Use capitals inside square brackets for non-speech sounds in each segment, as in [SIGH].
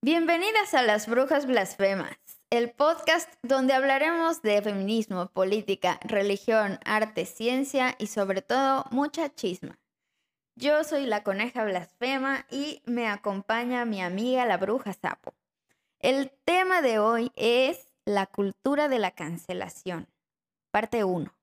Bienvenidas a Las Brujas Blasfemas, el podcast donde hablaremos de feminismo, política, religión, arte, ciencia y sobre todo mucha chisma. Yo soy la coneja blasfema y me acompaña mi amiga la bruja sapo. El tema de hoy es la cultura de la cancelación, parte 1.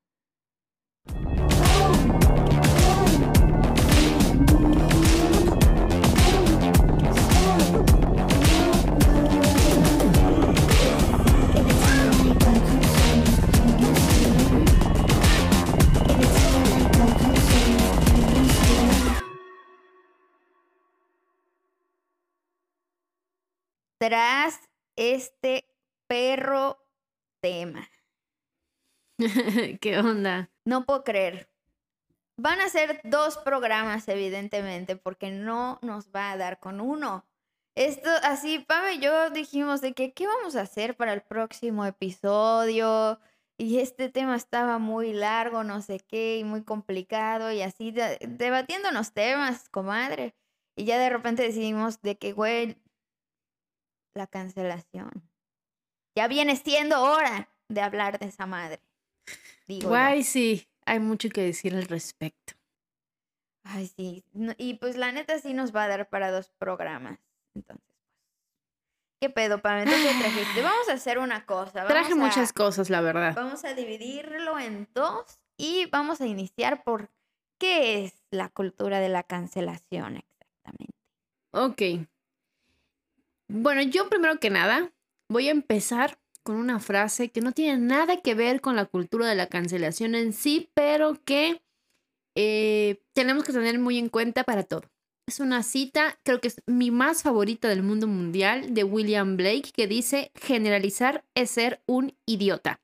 Tras este perro tema. [LAUGHS] ¿Qué onda? No puedo creer. Van a ser dos programas, evidentemente, porque no nos va a dar con uno. Esto, así, Pam y yo dijimos de que, ¿qué vamos a hacer para el próximo episodio? Y este tema estaba muy largo, no sé qué, y muy complicado, y así, debatiéndonos temas, comadre. Y ya de repente decidimos de que, güey, la cancelación. Ya viene siendo hora de hablar de esa madre. Guay, sí, hay mucho que decir al respecto. Ay, sí. y pues la neta sí nos va a dar para dos programas. Entonces, pues, ¿qué pedo, Pam? ¿Qué trajiste? Vamos a hacer una cosa. Traje muchas cosas, la verdad. Vamos a dividirlo en dos y vamos a iniciar por qué es la cultura de la cancelación exactamente. Ok. Bueno, yo primero que nada voy a empezar con una frase que no tiene nada que ver con la cultura de la cancelación en sí, pero que eh, tenemos que tener muy en cuenta para todo. Es una cita, creo que es mi más favorita del mundo mundial, de William Blake, que dice, generalizar es ser un idiota.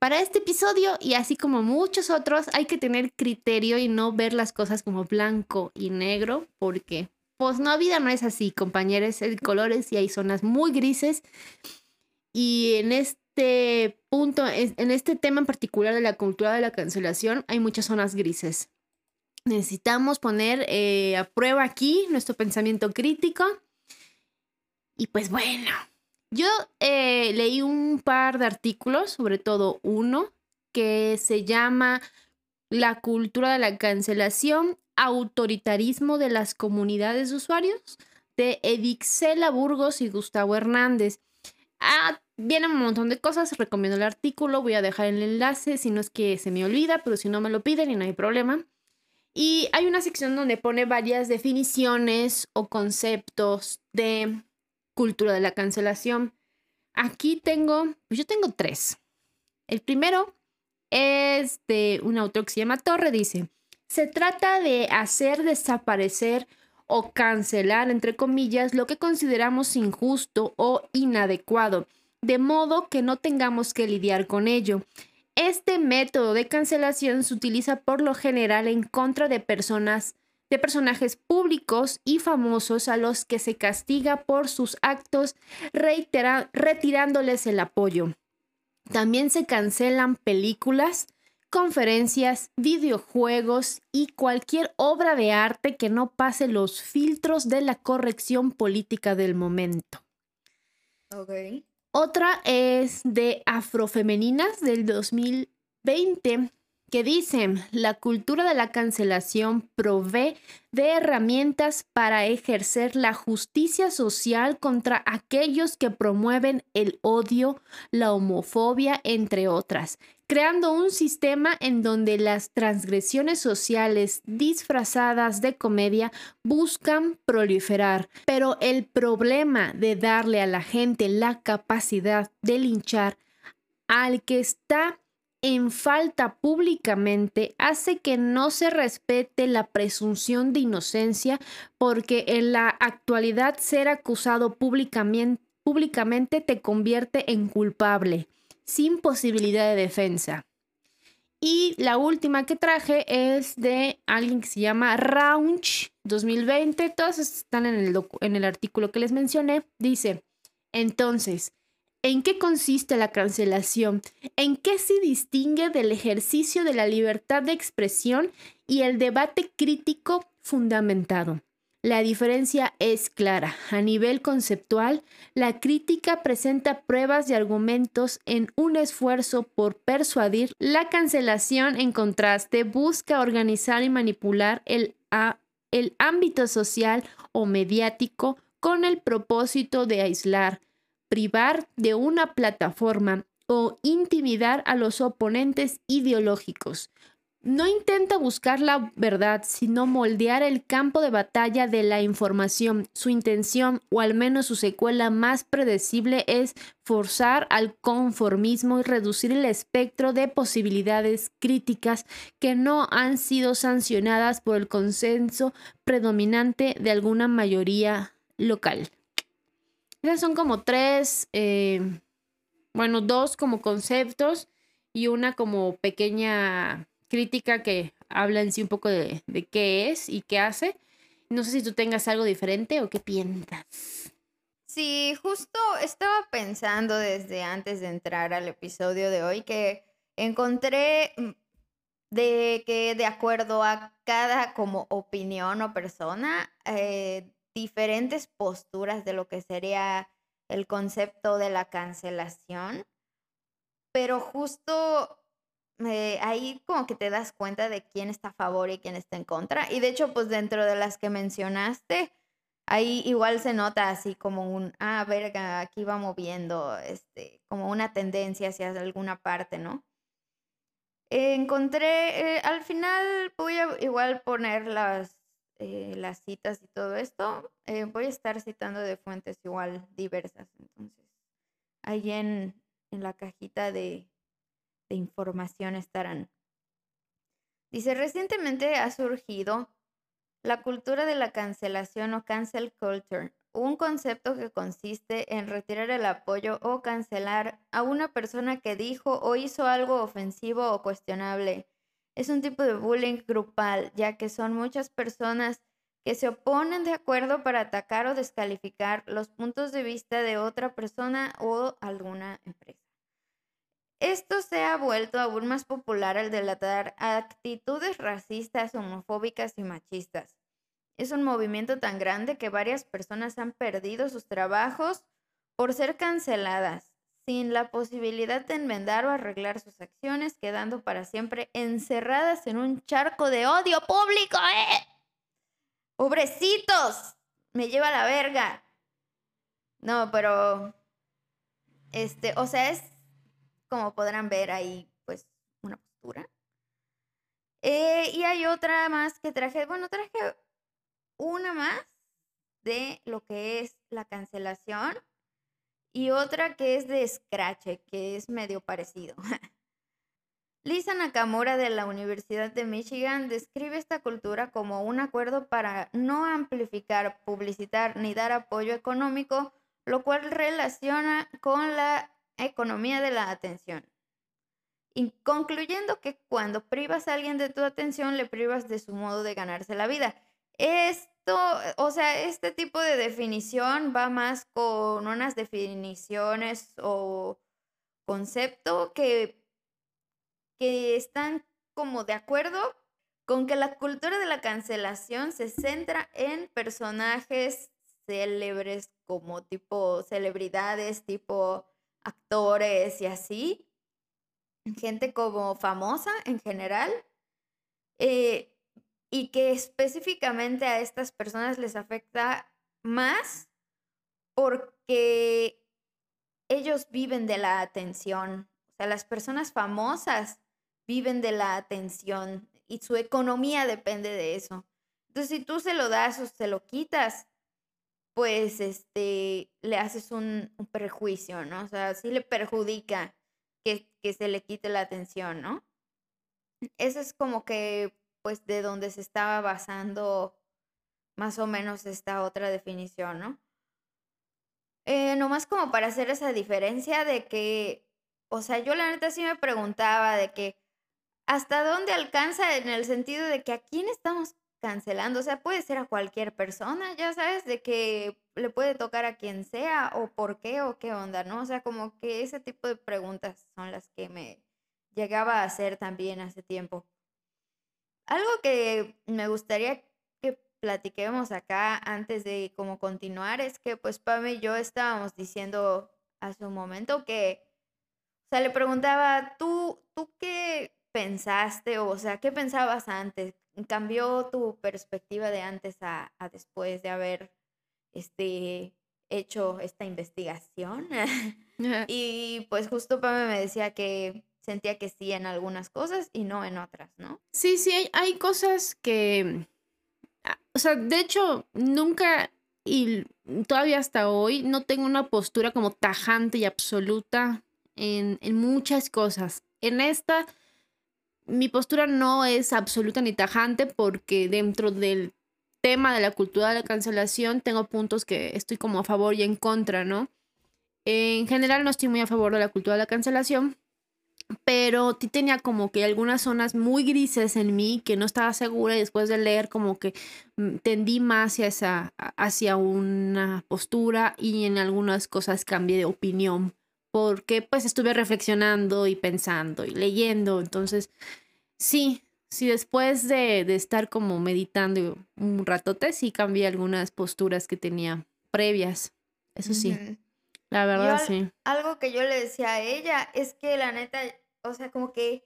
Para este episodio, y así como muchos otros, hay que tener criterio y no ver las cosas como blanco y negro, porque pues no, vida no es así, compañeros, hay colores y hay zonas muy grises. Y en este punto, en este tema en particular de la cultura de la cancelación, hay muchas zonas grises. Necesitamos poner eh, a prueba aquí nuestro pensamiento crítico. Y pues bueno, yo eh, leí un par de artículos, sobre todo uno, que se llama La cultura de la cancelación autoritarismo de las comunidades de usuarios de Edixela Burgos y Gustavo Hernández. Ah, vienen un montón de cosas, recomiendo el artículo, voy a dejar el enlace si no es que se me olvida, pero si no me lo piden y no hay problema. Y hay una sección donde pone varias definiciones o conceptos de cultura de la cancelación. Aquí tengo, pues yo tengo tres. El primero es de un autor que se llama Torre, dice, se trata de hacer desaparecer o cancelar, entre comillas, lo que consideramos injusto o inadecuado, de modo que no tengamos que lidiar con ello. Este método de cancelación se utiliza por lo general en contra de personas, de personajes públicos y famosos a los que se castiga por sus actos retirándoles el apoyo. También se cancelan películas, conferencias, videojuegos y cualquier obra de arte que no pase los filtros de la corrección política del momento. Otra es de Afrofemeninas del 2020 que dicen, la cultura de la cancelación provee de herramientas para ejercer la justicia social contra aquellos que promueven el odio, la homofobia, entre otras, creando un sistema en donde las transgresiones sociales disfrazadas de comedia buscan proliferar. Pero el problema de darle a la gente la capacidad de linchar al que está en falta públicamente hace que no se respete la presunción de inocencia porque en la actualidad ser acusado públicamente, públicamente te convierte en culpable, sin posibilidad de defensa. Y la última que traje es de alguien que se llama Raunch 2020. Todas están en el, en el artículo que les mencioné. Dice, entonces, ¿En qué consiste la cancelación? ¿En qué se distingue del ejercicio de la libertad de expresión y el debate crítico fundamentado? La diferencia es clara. A nivel conceptual, la crítica presenta pruebas y argumentos en un esfuerzo por persuadir. La cancelación, en contraste, busca organizar y manipular el, el ámbito social o mediático con el propósito de aislar, privar de una plataforma o intimidar a los oponentes ideológicos. No intenta buscar la verdad, sino moldear el campo de batalla de la información. Su intención, o al menos su secuela más predecible, es forzar al conformismo y reducir el espectro de posibilidades críticas que no han sido sancionadas por el consenso predominante de alguna mayoría local. Esas son como tres, eh, bueno, dos como conceptos y una como pequeña crítica que habla en sí un poco de, qué es y qué hace. No sé si tú tengas algo diferente o qué piensas. Sí, justo estaba pensando desde antes de entrar al episodio de hoy que encontré mm, de que de acuerdo a cada como opinión o persona, eh, diferentes posturas de lo que sería el concepto de la cancelación, pero justo eh, ahí como que te das cuenta de quién está a favor y quién está en contra. Y de hecho, pues dentro de las que mencionaste, ahí igual se nota así como un, ah, verga, aquí va moviendo, este, como una tendencia hacia alguna parte, ¿no? encontré, eh, al final voy a igual poner las, eh, las citas y todo esto. voy a estar citando de fuentes igual diversas. Entonces, ahí en, en la cajita de, de información estarán. Dice, recientemente ha surgido la cultura de la cancelación o cancel culture, un concepto que consiste en retirar el apoyo o cancelar a una persona que dijo o hizo algo ofensivo o cuestionable. Es un tipo de bullying grupal, ya que son muchas personas que se oponen de acuerdo para atacar o descalificar los puntos de vista de otra persona o alguna empresa. Esto se ha vuelto aún más popular al delatar actitudes racistas, homofóbicas y machistas. Es un movimiento tan grande que varias personas han perdido sus trabajos por ser canceladas, sin la posibilidad de enmendar o arreglar sus acciones, quedando para siempre encerradas en un charco de odio público. ¡Eh! ¡Pobrecitos! Me lleva la verga. No, pero... Este, o sea, es como podrán ver ahí, pues, una postura. Eh, y hay otra más que traje, bueno, traje una más de lo que es la cancelación y otra que es de Scratch, que es medio parecido. [LAUGHS] Lisa Nakamura de la Universidad de Michigan describe esta cultura como un acuerdo para no amplificar, publicitar ni dar apoyo económico, lo cual relaciona con la economía de la atención. Y concluyendo que cuando privas a alguien de tu atención, le privas de su modo de ganarse la vida. Esto, o sea, este tipo de definición va más con unas definiciones o concepto que, que están como de acuerdo con que la cultura de la cancelación se centra en personajes célebres como tipo celebridades, tipo actores y así, gente como famosa en general, eh, y que específicamente a estas personas les afecta más porque ellos viven de la atención. O sea, las personas famosas viven de la atención y su economía depende de eso. Entonces, si tú se lo das o se lo quitas, pues este, le haces un, perjuicio, ¿no? O sea, sí le perjudica que, que se le quite la atención, ¿no? Eso es como que, pues, de donde se estaba basando más o menos esta otra definición, ¿no? Eh, nomás como para hacer esa diferencia de que, o sea, yo la neta sí me preguntaba de que hasta dónde alcanza en el sentido de que a quién estamos cancelando. O sea, puede ser a cualquier persona, ya sabes, de que le puede tocar a quien sea o por qué o qué onda, ¿no? O sea, como que ese tipo de preguntas son las que me llegaba a hacer también hace tiempo. Algo que me gustaría que platiquemos acá antes de como continuar es que pues Pame y yo estábamos diciendo hace un momento que, o sea, le preguntaba, ¿tú, tú qué pensaste? O sea, ¿qué pensabas antes? ¿Cambió tu perspectiva de antes a, a después de haber este, hecho esta investigación? [LAUGHS] y pues justo Pame me decía que sentía que sí en algunas cosas y no en otras, ¿no? Sí, sí, hay, hay cosas que, ah, o sea, de hecho, nunca y todavía hasta hoy no tengo una postura como tajante y absoluta en, en muchas cosas. En esta, mi postura no es absoluta ni tajante porque dentro del tema de la cultura de la cancelación tengo puntos que estoy como a favor y en contra, ¿no? En general no estoy muy a favor de la cultura de la cancelación pero sí tenía como que algunas zonas muy grises en mí que no estaba segura y después de leer como que mm, tendí más hacia, esa, hacia una postura y en algunas cosas cambié de opinión porque pues estuve reflexionando y pensando y leyendo, entonces sí, sí después de, de estar como meditando un ratote sí cambié algunas posturas que tenía previas, eso sí. La verdad, sí. Algo que yo le decía a ella es que la neta, o sea, como que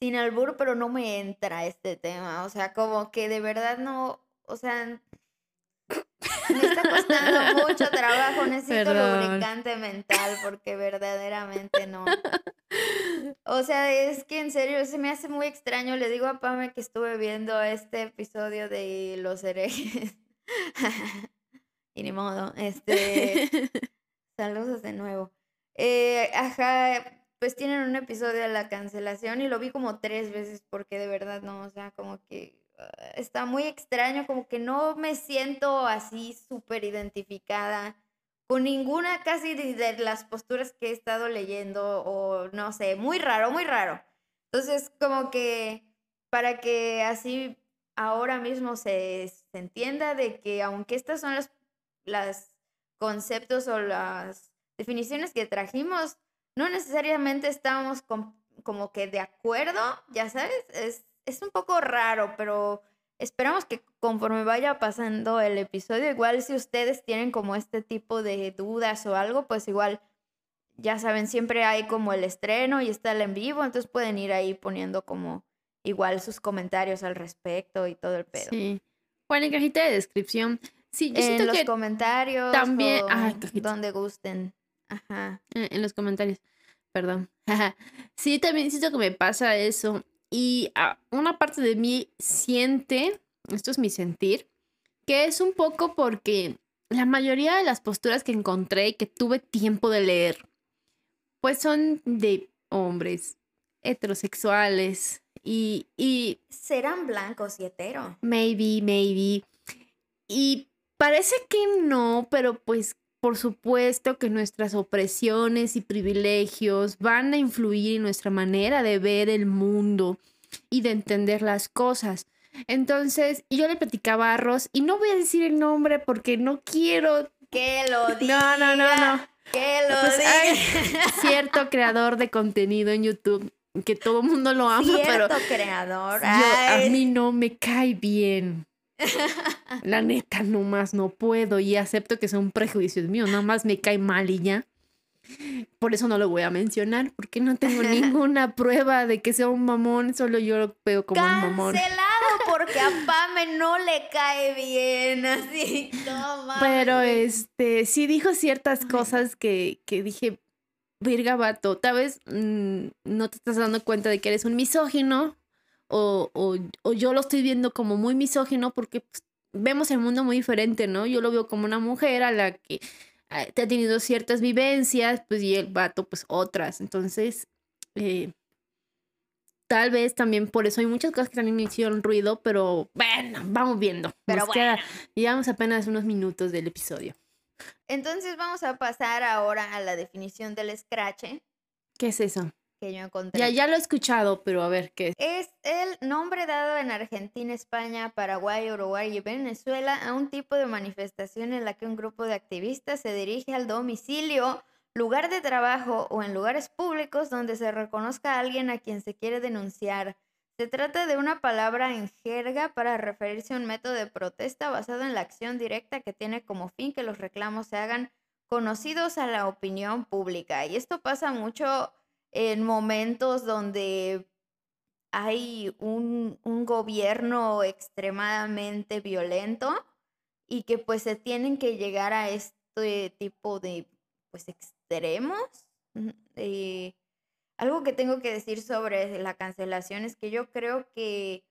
sin albur, pero no me entra este tema. O sea, como que de verdad no, o sea, [LAUGHS] me está costando mucho trabajo, necesito lubricante mental porque verdaderamente no. O sea, es que en serio se me hace muy extraño. Le digo a Pame que estuve viendo este episodio de Los herejes. [LAUGHS] y ni modo, este Saludos de nuevo. Eh, ajá, pues tienen un episodio de la cancelación y lo vi como tres veces porque de verdad no, o sea, como que está muy extraño, como que no me siento así súper identificada con ninguna casi de las posturas que he estado leyendo o no sé, muy raro, muy raro. Entonces, como que para que así ahora mismo se, se entienda de que aunque estas son las, las conceptos o las definiciones que trajimos, no necesariamente estamos como que de acuerdo, ya sabes, es, es un poco raro, pero esperamos que conforme vaya pasando el episodio, igual si ustedes tienen como este tipo de dudas o algo, pues igual, ya saben, siempre hay como el estreno y está el en vivo, entonces pueden ir ahí poniendo como igual sus comentarios al respecto y todo el pedo. Sí. Bueno, en cajita de descripción Sí, yo en los comentarios. También. donde gusten. Ajá. Eh, en los comentarios. Perdón. [LAUGHS] sí, también siento que me pasa eso. Y una parte de mí siente, esto es mi sentir, que es un poco porque la mayoría de las posturas que encontré y que tuve tiempo de leer, pues son de hombres heterosexuales y, y... Serán blancos y hetero. Maybe, maybe. Y Parece que no, pero pues por supuesto que nuestras opresiones y privilegios van a influir en nuestra manera de ver el mundo y de entender las cosas. Entonces, yo le platicaba a Ross, y no voy a decir el nombre porque no quiero que lo diga. [LAUGHS] No, no, no, no. Que lo pues Hay [LAUGHS] cierto creador de contenido en YouTube que todo el mundo lo ama, cierto pero creador. a mí no me cae bien. [LAUGHS] La neta, nomás no puedo y acepto que son prejuicios míos, nada más me cae mal y ya. Por eso no lo voy a mencionar, porque no tengo [LAUGHS] ninguna prueba de que sea un mamón, solo yo lo veo como un mamón. Cancelado [LAUGHS] porque a Pame no le cae bien, así, no Pero este, sí dijo ciertas cosas que, que dije, virga vato, tal vez mm, no te estás dando cuenta de que eres un misógino, o, yo lo estoy viendo como muy misógino porque pues, vemos el mundo muy diferente, ¿no? Yo lo veo como una mujer a la que ah, te ha tenido ciertas vivencias, pues y el vato pues otras. Entonces, eh, tal vez también por eso hay muchas cosas que también me hicieron ruido, pero bueno, vamos viendo. Pero bueno. llevamos apenas unos minutos del episodio. Entonces vamos a pasar ahora a la definición del scratch. ¿Qué es eso? Que yo encontré. Ya, ya lo he escuchado, pero a ver qué es. Es el nombre dado en Argentina, España, Paraguay, Uruguay y Venezuela a un tipo de manifestación en la que un grupo de activistas se dirige al domicilio, lugar de trabajo o en lugares públicos donde se reconozca a alguien a quien se quiere denunciar, Se trata de una palabra en jerga para referirse a un método de protesta basado en la acción directa que tiene como fin que los reclamos se hagan conocidos a la opinión pública. Y esto pasa mucho en momentos donde hay un, un gobierno extremadamente violento y que pues se tienen que llegar a este tipo de pues extremos. Eh, algo que tengo que decir sobre la cancelación es que yo creo que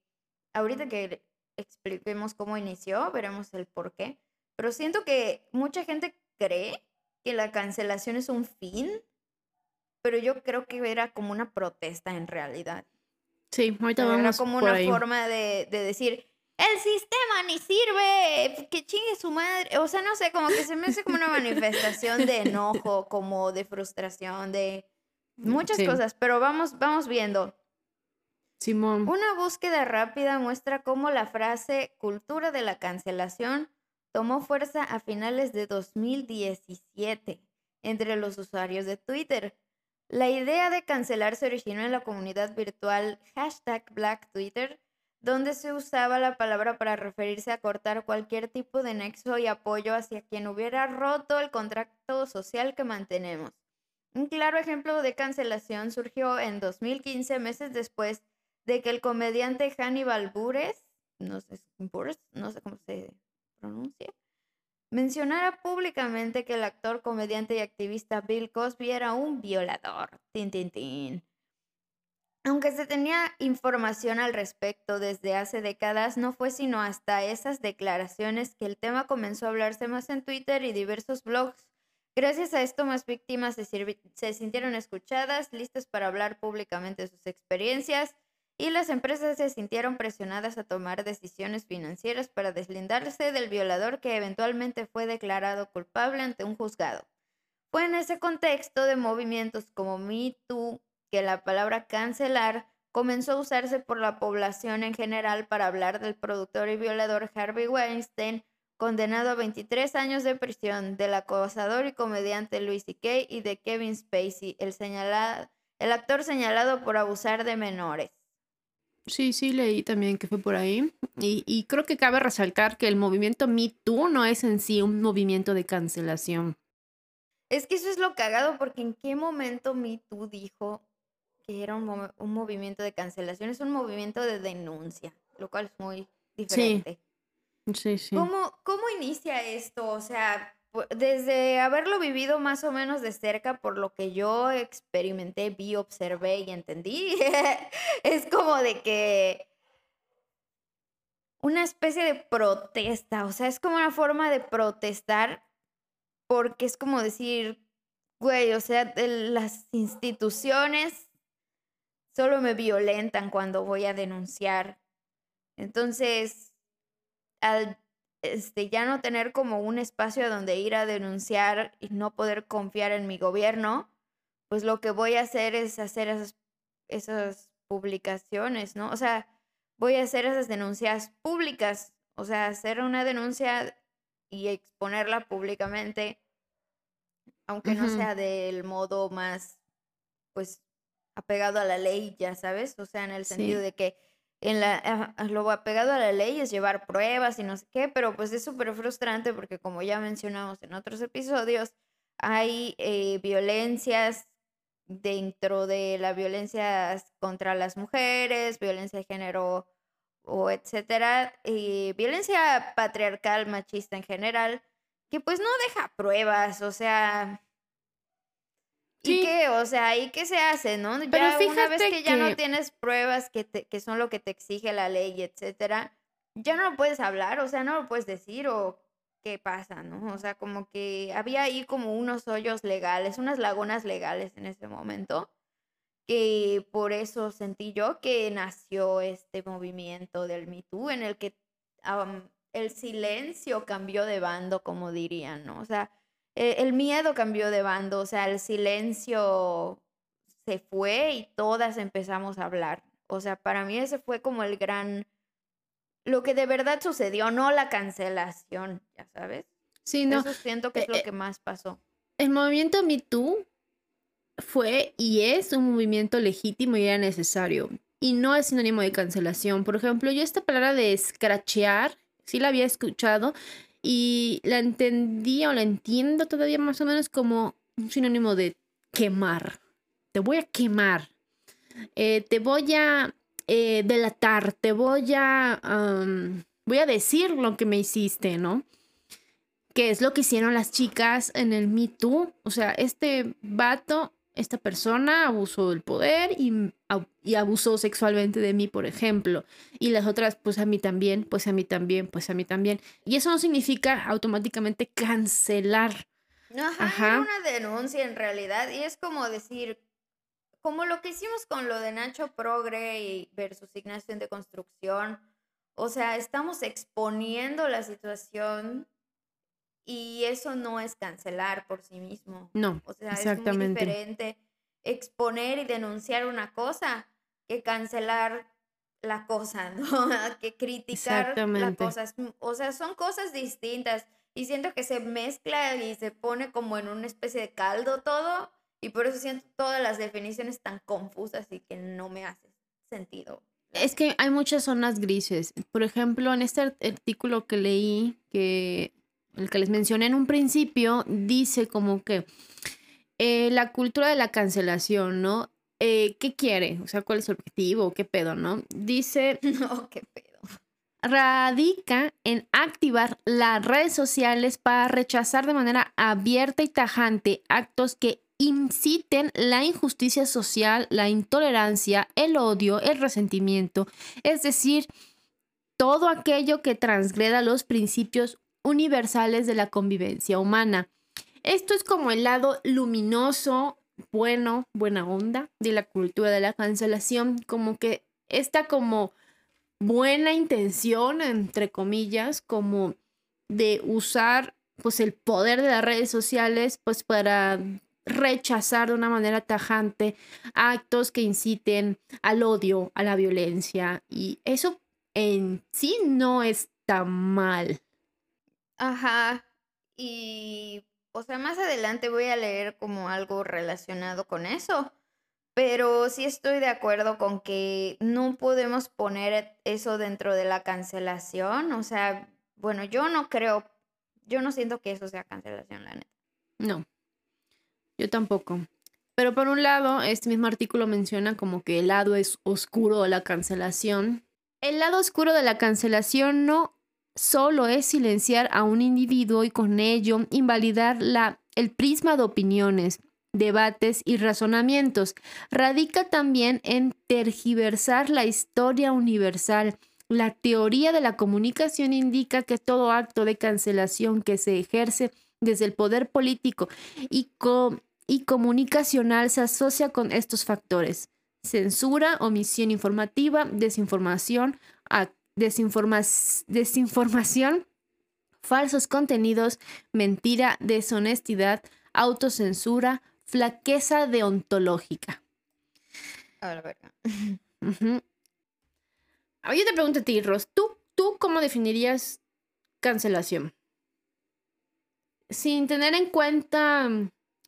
ahorita que expliquemos cómo inició, veremos el por qué, pero siento que mucha gente cree que la cancelación es un fin, pero yo creo que era como una protesta en realidad. Sí, ahorita vamos Era como por una ahí. forma de, de decir, el sistema ni sirve, que chingue su madre. O sea, no sé, como que se me hace como una manifestación de enojo, como de frustración, de muchas Sí. cosas, pero vamos, vamos viendo. Simón. Una búsqueda rápida muestra cómo la frase cultura de la cancelación tomó fuerza a finales de 2017 entre los usuarios de Twitter. La idea de cancelar se originó en la comunidad virtual hashtag Black Twitter, donde se usaba la palabra para referirse a cortar cualquier tipo de nexo y apoyo hacia quien hubiera roto el contrato social que mantenemos. Un claro ejemplo de cancelación surgió en 2015, meses después de que el comediante Hannibal Buress, no sé, Buress, no sé cómo se pronuncia, mencionara públicamente que el actor, comediante y activista Bill Cosby era un violador. Tin, tin, tin. Aunque se tenía información al respecto desde hace décadas, no fue sino hasta esas declaraciones que el tema comenzó a hablarse más en Twitter y diversos blogs. Gracias a esto, más víctimas se, se sintieron escuchadas, listas para hablar públicamente de sus experiencias y las empresas se sintieron presionadas a tomar decisiones financieras para deslindarse del violador que eventualmente fue declarado culpable ante un juzgado. Fue en ese contexto de movimientos como Me Too que la palabra cancelar comenzó a usarse por la población en general para hablar del productor y violador Harvey Weinstein, condenado a 23 años de prisión, del acosador y comediante Louis C.K. y de Kevin Spacey, el, el actor señalado por abusar de menores. Sí, sí, leí también que fue por ahí. Y, y creo que cabe resaltar que el movimiento Me Too no es en sí un movimiento de cancelación. Es que eso es lo cagado, porque en qué momento Me Too dijo que era un, mo- un movimiento de cancelación, es un movimiento de denuncia, lo cual es muy diferente. Sí, sí. ¿Cómo, ¿Cómo inicia esto? O sea, desde haberlo vivido más o menos de cerca, por lo que yo experimenté, vi, observé y entendí, [LAUGHS] es como de que una especie de protesta, o sea, es como una forma de protestar porque es como decir, güey, o sea, las instituciones solo me violentan cuando voy a denunciar. Entonces, al este, ya no tener como un espacio a donde ir a denunciar y no poder confiar en mi gobierno, pues lo que voy a hacer es hacer esas, esas publicaciones, ¿no? O sea, voy a hacer esas denuncias públicas, o sea, hacer una denuncia y exponerla públicamente, aunque no sea del modo más, pues, apegado a la ley, ya sabes, o sea, en el sentido Sí. de que en la, lo apegado a la ley es llevar pruebas y no sé qué, pero pues es súper frustrante porque como ya mencionamos en otros episodios, hay eh, violencias dentro de la violencia contra las mujeres, violencia de género o etcétera, y violencia patriarcal, machista en general, que pues no deja pruebas, o sea, ¿y qué? O sea, ¿y qué se hace, no? Pero ya una vez que ya no tienes pruebas que, te- que son lo que te exige la ley, etcétera, ya no lo puedes hablar, o sea, no lo puedes decir o qué pasa, ¿no? O sea, como que había ahí como unos hoyos legales, unas lagunas legales en ese momento, que por eso sentí yo que nació este movimiento del Me Too, en el que el silencio cambió de bando, como dirían, ¿no? O sea, eh, el miedo cambió de bando, o sea, el silencio se fue y todas empezamos a hablar. O sea, para mí ese fue como el gran, lo que de verdad sucedió, no la cancelación, ya sabes. Sí, no. Eso siento que es eh, lo eh, que más pasó. El movimiento Me Too fue y es un movimiento legítimo y era necesario. y no es sinónimo de cancelación. Por ejemplo, yo esta palabra de escrachear, sí la había escuchado y la entendía o la entiendo todavía más o menos como un sinónimo de quemar. Te voy a quemar. Eh, te voy a eh, delatar. Te voy a... voy a decir lo que me hiciste, ¿no? Que es lo que hicieron las chicas en el Me Too. O sea, este vato esta persona abusó del poder y, y, abusó sexualmente de mí, por ejemplo. Y las otras, pues a mí también, pues a mí también, pues a mí también. Y eso no significa automáticamente cancelar. Ajá, una denuncia en realidad. Y es como decir, como lo que hicimos con lo de Nacho Progre y versus Ignacio de Construcción. O sea, estamos exponiendo la situación y eso no es cancelar por sí mismo. No. O sea, es muy diferente exponer y denunciar una cosa que cancelar la cosa, [LAUGHS] ¿no? que criticar la cosa. O sea, son cosas distintas. Y siento que se mezcla y se pone como en una especie de caldo todo. Y por eso siento todas las definiciones tan confusas y que no me hace sentido. Es que hay muchas zonas grises. Por ejemplo, en este artículo que leí, que el que les mencioné en un principio, dice como que eh, la cultura de la cancelación, ¿no? Eh, ¿Qué quiere? O sea, ¿cuál es su objetivo? ¿Qué pedo, no? Dice... [LAUGHS] No, qué pedo. Radica en activar las redes sociales para rechazar de manera abierta y tajante actos que inciten la injusticia social, la intolerancia, el odio, el resentimiento, es decir, todo aquello que transgreda los principios universales de la convivencia humana. Esto es como el lado luminoso, bueno, buena onda de la cultura de la cancelación, como que esta como buena intención, entre comillas, como de usar pues el poder de las redes sociales pues para rechazar de una manera tajante actos que inciten al odio, a la violencia y eso en sí no está mal. Ajá. Y, o sea, más adelante voy a leer como algo relacionado con eso. Pero sí estoy de acuerdo con que no podemos poner eso dentro de la cancelación. O sea, bueno, yo no creo, yo no siento que eso sea cancelación, la neta. No, yo tampoco. Pero por un lado, este mismo artículo menciona como que el lado es oscuro de la cancelación. El lado oscuro de la cancelación no solo es silenciar a un individuo y con ello invalidar la, el prisma de opiniones, debates y razonamientos. Radica también en tergiversar la historia universal. La teoría de la comunicación indica que todo acto de cancelación que se ejerce desde el poder político y, y comunicacional se asocia con estos factores. Censura, omisión informativa, desinformación, desinformación, falsos contenidos, mentira, deshonestidad, autocensura, flaqueza deontológica. A ver, yo te pregunto a ti, Ros, ¿tú, ¿tú cómo definirías cancelación? Sin tener en cuenta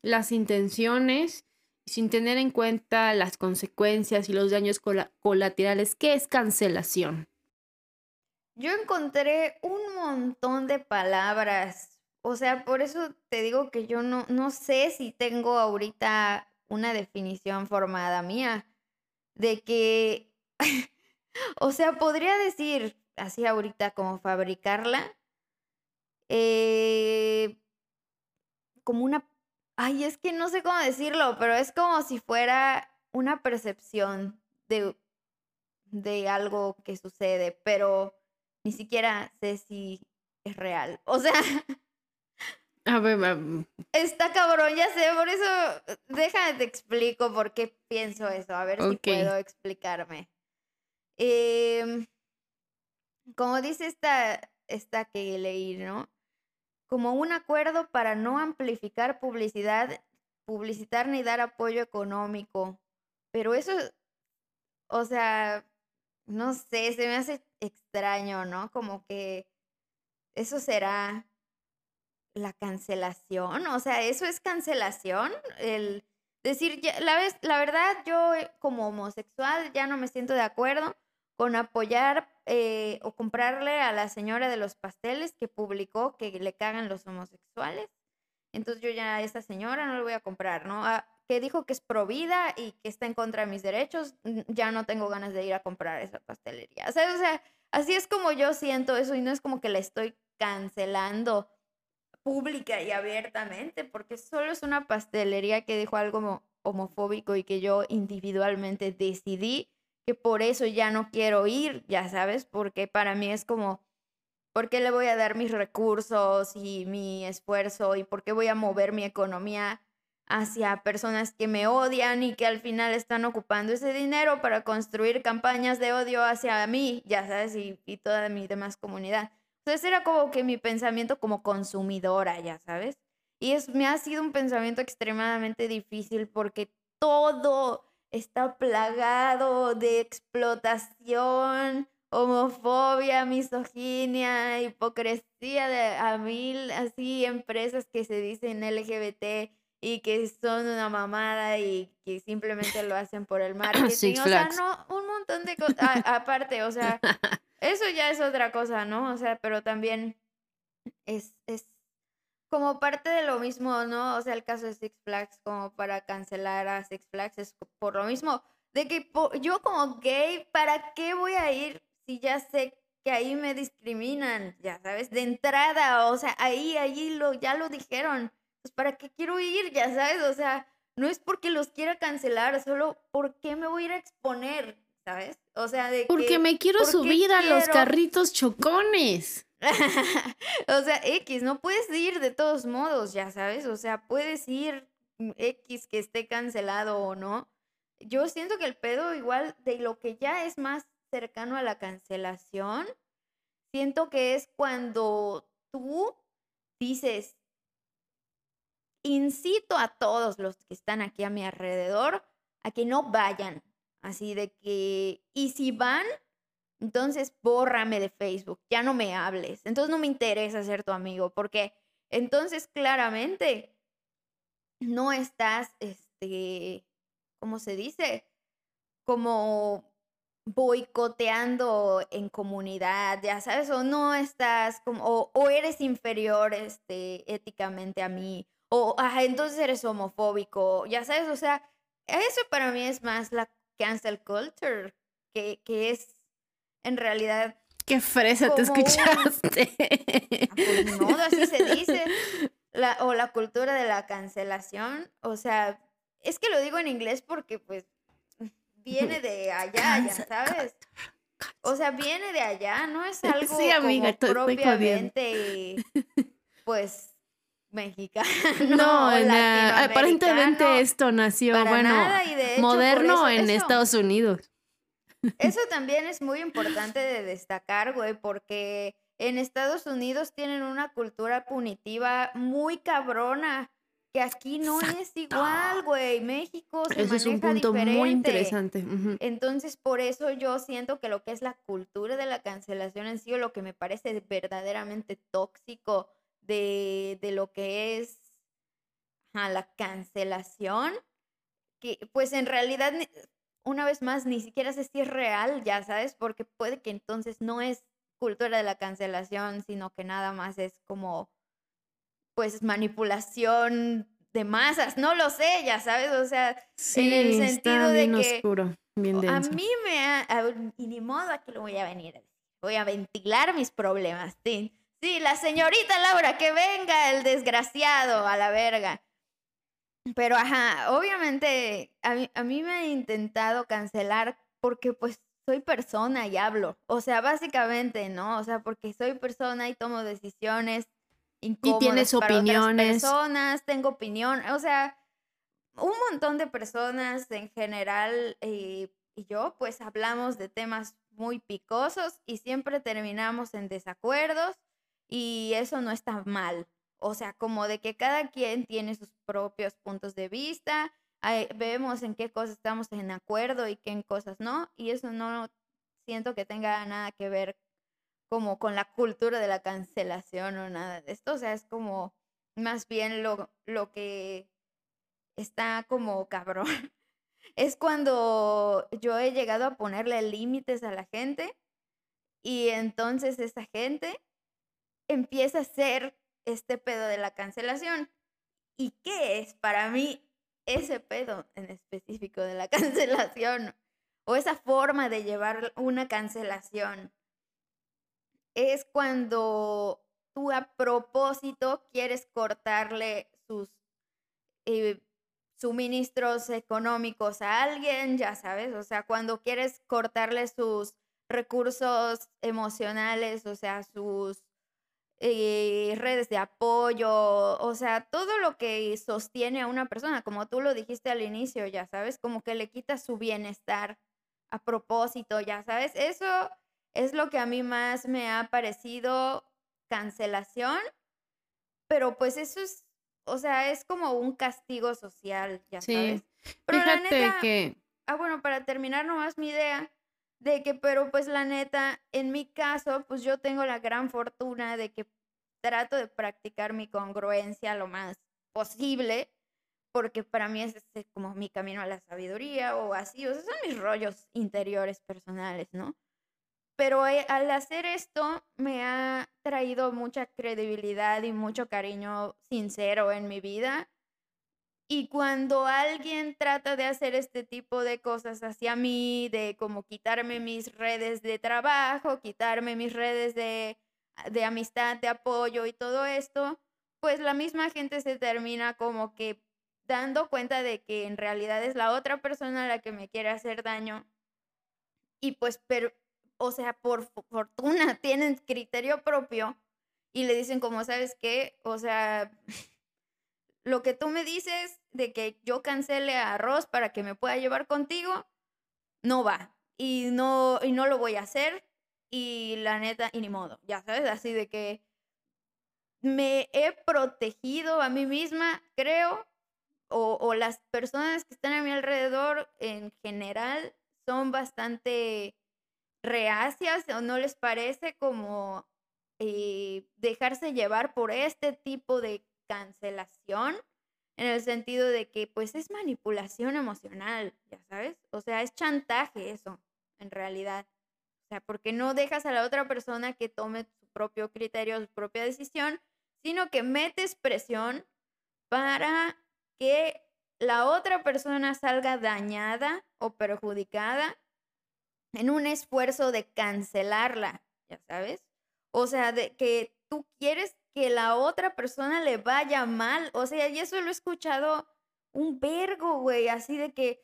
las intenciones, sin tener en cuenta las consecuencias y los daños colaterales, ¿qué es cancelación? Yo encontré un montón de palabras. O sea, por eso te digo que yo no, no sé si tengo ahorita una definición formada mía de que, [LAUGHS] o sea, podría decir así ahorita como fabricarla, eh, como una, ay, es que no sé cómo decirlo, pero es como si fuera una percepción de, de algo que sucede, pero ni siquiera sé si es real. O sea, [LAUGHS] a ver, está cabrón, ya sé, por eso déjame te explico por qué pienso eso, a ver si puedo explicarme. Em, como dice esta, esta que leí, ¿no? Como un acuerdo para no amplificar publicidad, publicitar ni dar apoyo económico. Pero eso, o sea, no sé, se me hace extraño, ¿no? Como que eso será la cancelación, o sea, eso es cancelación, el decir, la, vez, la verdad, yo eh, como homosexual ya no me siento de acuerdo con apoyar eh, o comprarle a la señora de los pasteles que publicó que le cagan los homosexuales. Entonces yo ya a esa señora no le voy a comprar, ¿no? Ah, que dijo que es pro vida y que está en contra de mis derechos, ya no tengo ganas de ir a comprar esa pastelería. O sea, o sea, así es como yo siento eso y no es como que la estoy cancelando pública y abiertamente, porque solo es una pastelería que dijo algo homofóbico y que yo individualmente decidí que por eso ya no quiero ir, ya sabes, porque para mí es como, ¿por qué le voy a dar mis recursos y mi esfuerzo y por qué voy a mover mi economía hacia personas que me odian y que al final están ocupando ese dinero para construir campañas de odio hacia mí, ya sabes, y, y toda mi demás comunidad? Entonces era como que mi pensamiento como consumidora, ya sabes. Y es, me ha sido un pensamiento extremadamente difícil porque todo está plagado de explotación, homofobia, misoginia, hipocresía de a mil así empresas que se dicen LGBT y que son una mamada y que simplemente lo hacen por el [COUGHS] marketing. o sea, no, un montón de cosas. [LAUGHS] Aparte, o sea, eso ya es otra cosa, ¿no? O sea, pero también es, es como parte de lo mismo, ¿no? O sea, el caso de Six Flags, como para cancelar a Six Flags, es por lo mismo, de que yo como gay, ¿para qué voy a ir si ya sé que ahí me discriminan? Ya sabes, de entrada, o sea, ahí, ahí lo, ya lo dijeron. Pues, ¿para qué quiero ir? Ya sabes, o sea, no es porque los quiera cancelar, solo porque me voy a ir a exponer, ¿sabes? O sea, de Porque me quiero subir a los carritos chocones. [LAUGHS] o sea, X, no puedes ir de todos modos, ya sabes, o sea, puedes ir mm, X que esté cancelado o no. Yo siento que el pedo igual de lo que ya es más cercano a la cancelación, siento que es cuando tú dices, incito a todos los que están aquí a mi alrededor a que no vayan, así de que, y si van, entonces, bórrame de Facebook, ya no me hables. Entonces no me interesa ser tu amigo, porque entonces claramente no estás, este, ¿cómo se dice? Como boicoteando en comunidad, ya sabes, o no estás como, o, eres inferior este, éticamente a mí, o entonces eres homofóbico, ya sabes, o sea, eso para mí es más la cancel culture, que, que es en realidad... Qué fresa te escuchaste. Ah, pues no, así se dice. [LAUGHS] La, o la cultura de la cancelación. O sea, es que lo digo en inglés porque pues viene de allá, ya sabes. O sea, viene de allá, no es [LAUGHS] algo sí, amiga, como propiamente, [LAUGHS] pues, mexicano. [LAUGHS] [LAUGHS] No, aparentemente esto nació, bueno, moderno en Estados Unidos. Eso también es muy importante de destacar, güey, porque en Estados Unidos tienen una cultura punitiva muy cabrona, que aquí no es igual, güey. México se Eso es un punto muy interesante. Entonces, por eso yo siento que lo que es la cultura de la cancelación en sí, o lo que me parece verdaderamente tóxico de, de lo que es la cancelación, que pues en realidad una vez más, ni siquiera sé si es real, ya sabes, porque puede que entonces no es cultura de la cancelación, sino que nada más es como, pues, manipulación de masas, no lo sé, ya sabes, o sea, en el sentido de que oscuro, bien a mí me ha, y ni modo aquí lo voy a venir, voy a ventilar mis problemas, sí, sí, la señorita Laura, que venga el desgraciado a la verga. Pero, ajá, obviamente a mí, a mí me han intentado cancelar porque pues soy persona y hablo. O sea, básicamente, ¿no? O sea, porque soy persona y tomo decisiones incómodas y tienes para opiniones. Otras personas, tengo opinión. O sea, un montón de personas en general eh, y yo pues hablamos de temas muy picosos y siempre terminamos en desacuerdos y eso no está mal. O sea, como de que cada quien tiene sus propios puntos de vista, vemos en qué cosas estamos en acuerdo y qué en cosas no, y eso no siento que tenga nada que ver como con la cultura de la cancelación o nada de esto, o sea, es como más bien lo, lo que está como cabrón [LAUGHS] es cuando yo he llegado a ponerle límites a la gente y entonces esa gente empieza a hacer este pedo de la cancelación. ¿Y qué es para mí ese pedo en específico de la [LAUGHS] cancelación? O esa forma de llevar una cancelación. Es cuando tú a propósito quieres cortarle sus eh, suministros económicos a alguien, ya sabes, o sea, cuando quieres cortarle sus recursos emocionales, o sea, sus eh, redes de apoyo, o sea, todo lo que sostiene a una persona, como tú lo dijiste al inicio, ya sabes, como que le quita su bienestar a propósito, ya sabes, eso es lo que a mí más me ha parecido cancelación, pero pues eso es o sea, es como un castigo social, ya sabes. Pero la neta, que... Ah, bueno, para terminar nomás mi idea de que, pero pues la neta, en mi caso, pues yo tengo la gran fortuna de que trato de practicar mi congruencia lo más posible, porque para mí es este, como mi camino a la sabiduría o así, o sea, son mis rollos interiores personales, ¿no? Pero eh, al hacer esto me ha traído mucha credibilidad y mucho cariño sincero en mi vida. Y cuando alguien trata de hacer este tipo de cosas hacia mí, de como quitarme mis redes de trabajo, quitarme mis redes de, de amistad, de apoyo y todo esto, pues la misma gente se termina como que dando cuenta de que en realidad es la otra persona la que me quiere hacer daño. Y pues pero o sea, por fortuna [LAUGHS] tienen criterio propio y le dicen como, ¿sabes qué? O sea, [LAUGHS] lo que tú me dices de que yo cancele a Ross para que me pueda llevar contigo, no va. Y no, y no lo voy a hacer. Y la neta, y ni modo, ya sabes, así de que me he protegido a mí misma, creo, o, o las personas que están a mi alrededor en general son bastante reacias o no les parece como eh, dejarse llevar por este tipo de cancelación en el sentido de que pues es manipulación emocional, ya sabes, o sea, es chantaje eso, en realidad. O sea, porque no dejas a la otra persona que tome su propio criterio, su propia decisión, sino que metes presión para que la otra persona salga dañada o perjudicada en un esfuerzo de cancelarla, ya sabes. O sea, de que tú quieres que la otra persona le vaya mal. O sea, y eso lo he escuchado un vergo, güey, así de que,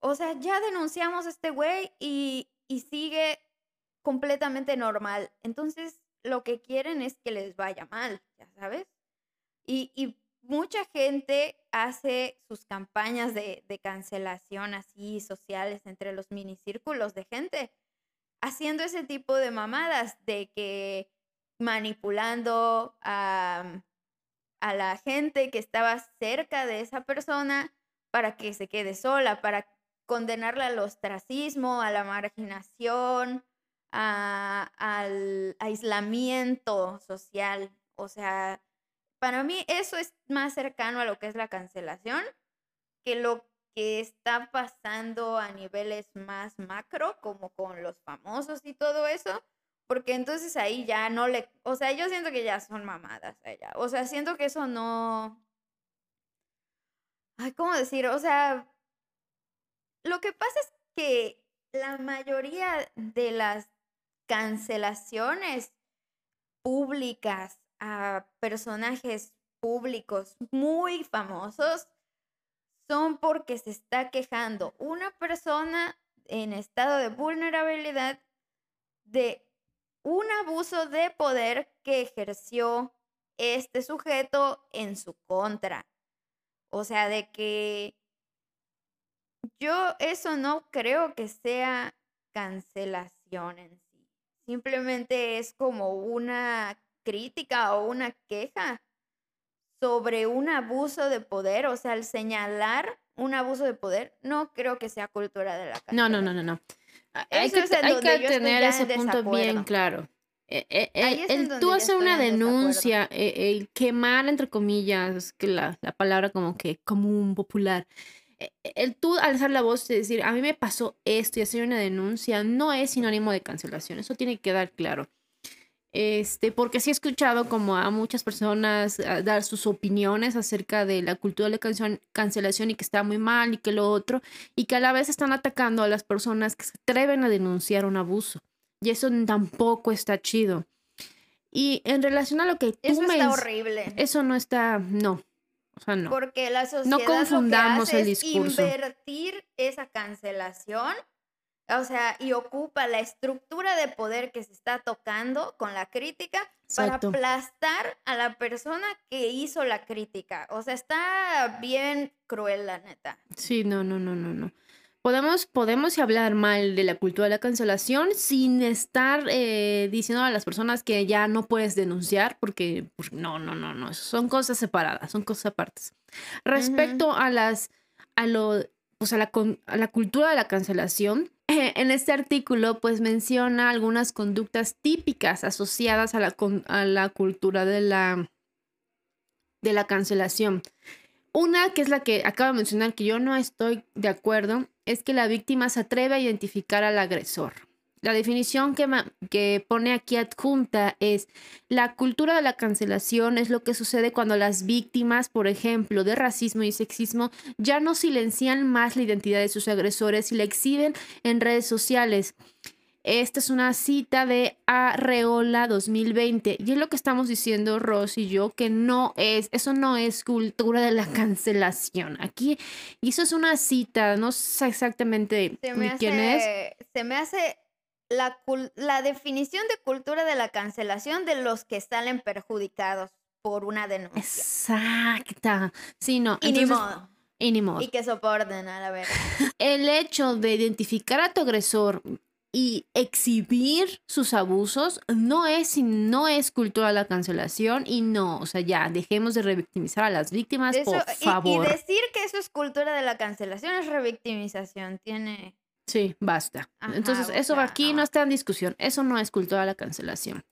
o sea, ya denunciamos a este güey y, y sigue completamente normal. Entonces, lo que quieren es que les vaya mal, ya sabes. Y, y mucha gente hace sus campañas de, cancelación así sociales entre los minicírculos de gente, haciendo ese tipo de mamadas de que manipulando a, la gente que estaba cerca de esa persona para que se quede sola, para condenarla al ostracismo, a la marginación, al aislamiento social. O sea, para mí eso es más cercano a lo que es la cancelación que lo que está pasando a niveles más macro, como con los famosos y todo eso, porque entonces ahí ya no le, o sea, yo siento que ya son mamadas allá, o sea, siento que eso no, ay, ¿cómo decir? O sea, lo que pasa es que la mayoría de las cancelaciones públicas a personajes públicos muy famosos son porque se está quejando una persona en estado de vulnerabilidad de un abuso de poder que ejerció este sujeto en su contra. O sea, de que yo eso no creo que sea cancelación en sí. Simplemente es como una crítica o una queja sobre un abuso de poder, o sea, al señalar un abuso de poder, no creo que sea cultura de la No, no, no, no, no. Hay que, tener ese punto bien claro. eh, eh, Ahí es en el tú hacer una denuncia, el quemar, entre comillas, que la, la palabra como que común, popular, el tú alzar la voz y decir, a mí me pasó esto y hacer una denuncia, no es sinónimo de cancelación, eso tiene que quedar claro. Este, porque sí he escuchado como a muchas personas a dar sus opiniones acerca de la cultura de la cancelación y que está muy mal y que lo otro, y que a la vez están atacando a las personas que se atreven a denunciar un abuso. Y eso tampoco está chido. Y en relación a lo que tú Eso me... está horrible. Eso no está, no. O sea, no. Porque la sociedad confundamos lo que el hace discurso. es invertir esa cancelación, o sea, y ocupa la estructura de poder que se está tocando con la crítica Exacto. para aplastar a la persona que hizo la crítica. O sea, está bien cruel, la neta. Sí, no, no, no, no, no. Podemos, podemos hablar mal de la cultura de la cancelación sin estar eh, diciendo a las personas que ya no puedes denunciar, porque pues, no, no, no, no, son cosas separadas, son cosas apartes. Respecto a las, a lo, pues a la, a la cultura de la cancelación, en este artículo pues menciona algunas conductas típicas asociadas a la, a la cultura de la, de la cancelación. Una que es la que acabo de mencionar, que yo no estoy de acuerdo, es que la víctima se atreve a identificar al agresor. La definición que, pone aquí adjunta es la cultura de la cancelación es lo que sucede cuando las víctimas, por ejemplo, de racismo y sexismo, ya no silencian más la identidad de sus agresores y la exhiben en redes sociales. Esta es una cita de Arreola 2020 y es lo que estamos diciendo Ross y yo que no es, eso no es cultura de la cancelación. Aquí, y eso es una cita, no sé exactamente quién es. se me hace la, la definición de cultura de la cancelación de los que salen perjudicados por una denuncia. Exacta. Sí, no. Y ni modo. Y ni modo. Y que soporten a la verga. [LAUGHS] el hecho de identificar a tu agresor y exhibir sus abusos no es, no es cultura de la cancelación y no, o sea, ya, dejemos de revictimizar a las víctimas, Eso- por y- y, favor. decir que eso es cultura de la cancelación es revictimización. Tiene. Sí, basta. Ajá, Entonces, eso aquí no. está en discusión, eso no es cultura de la cancelación.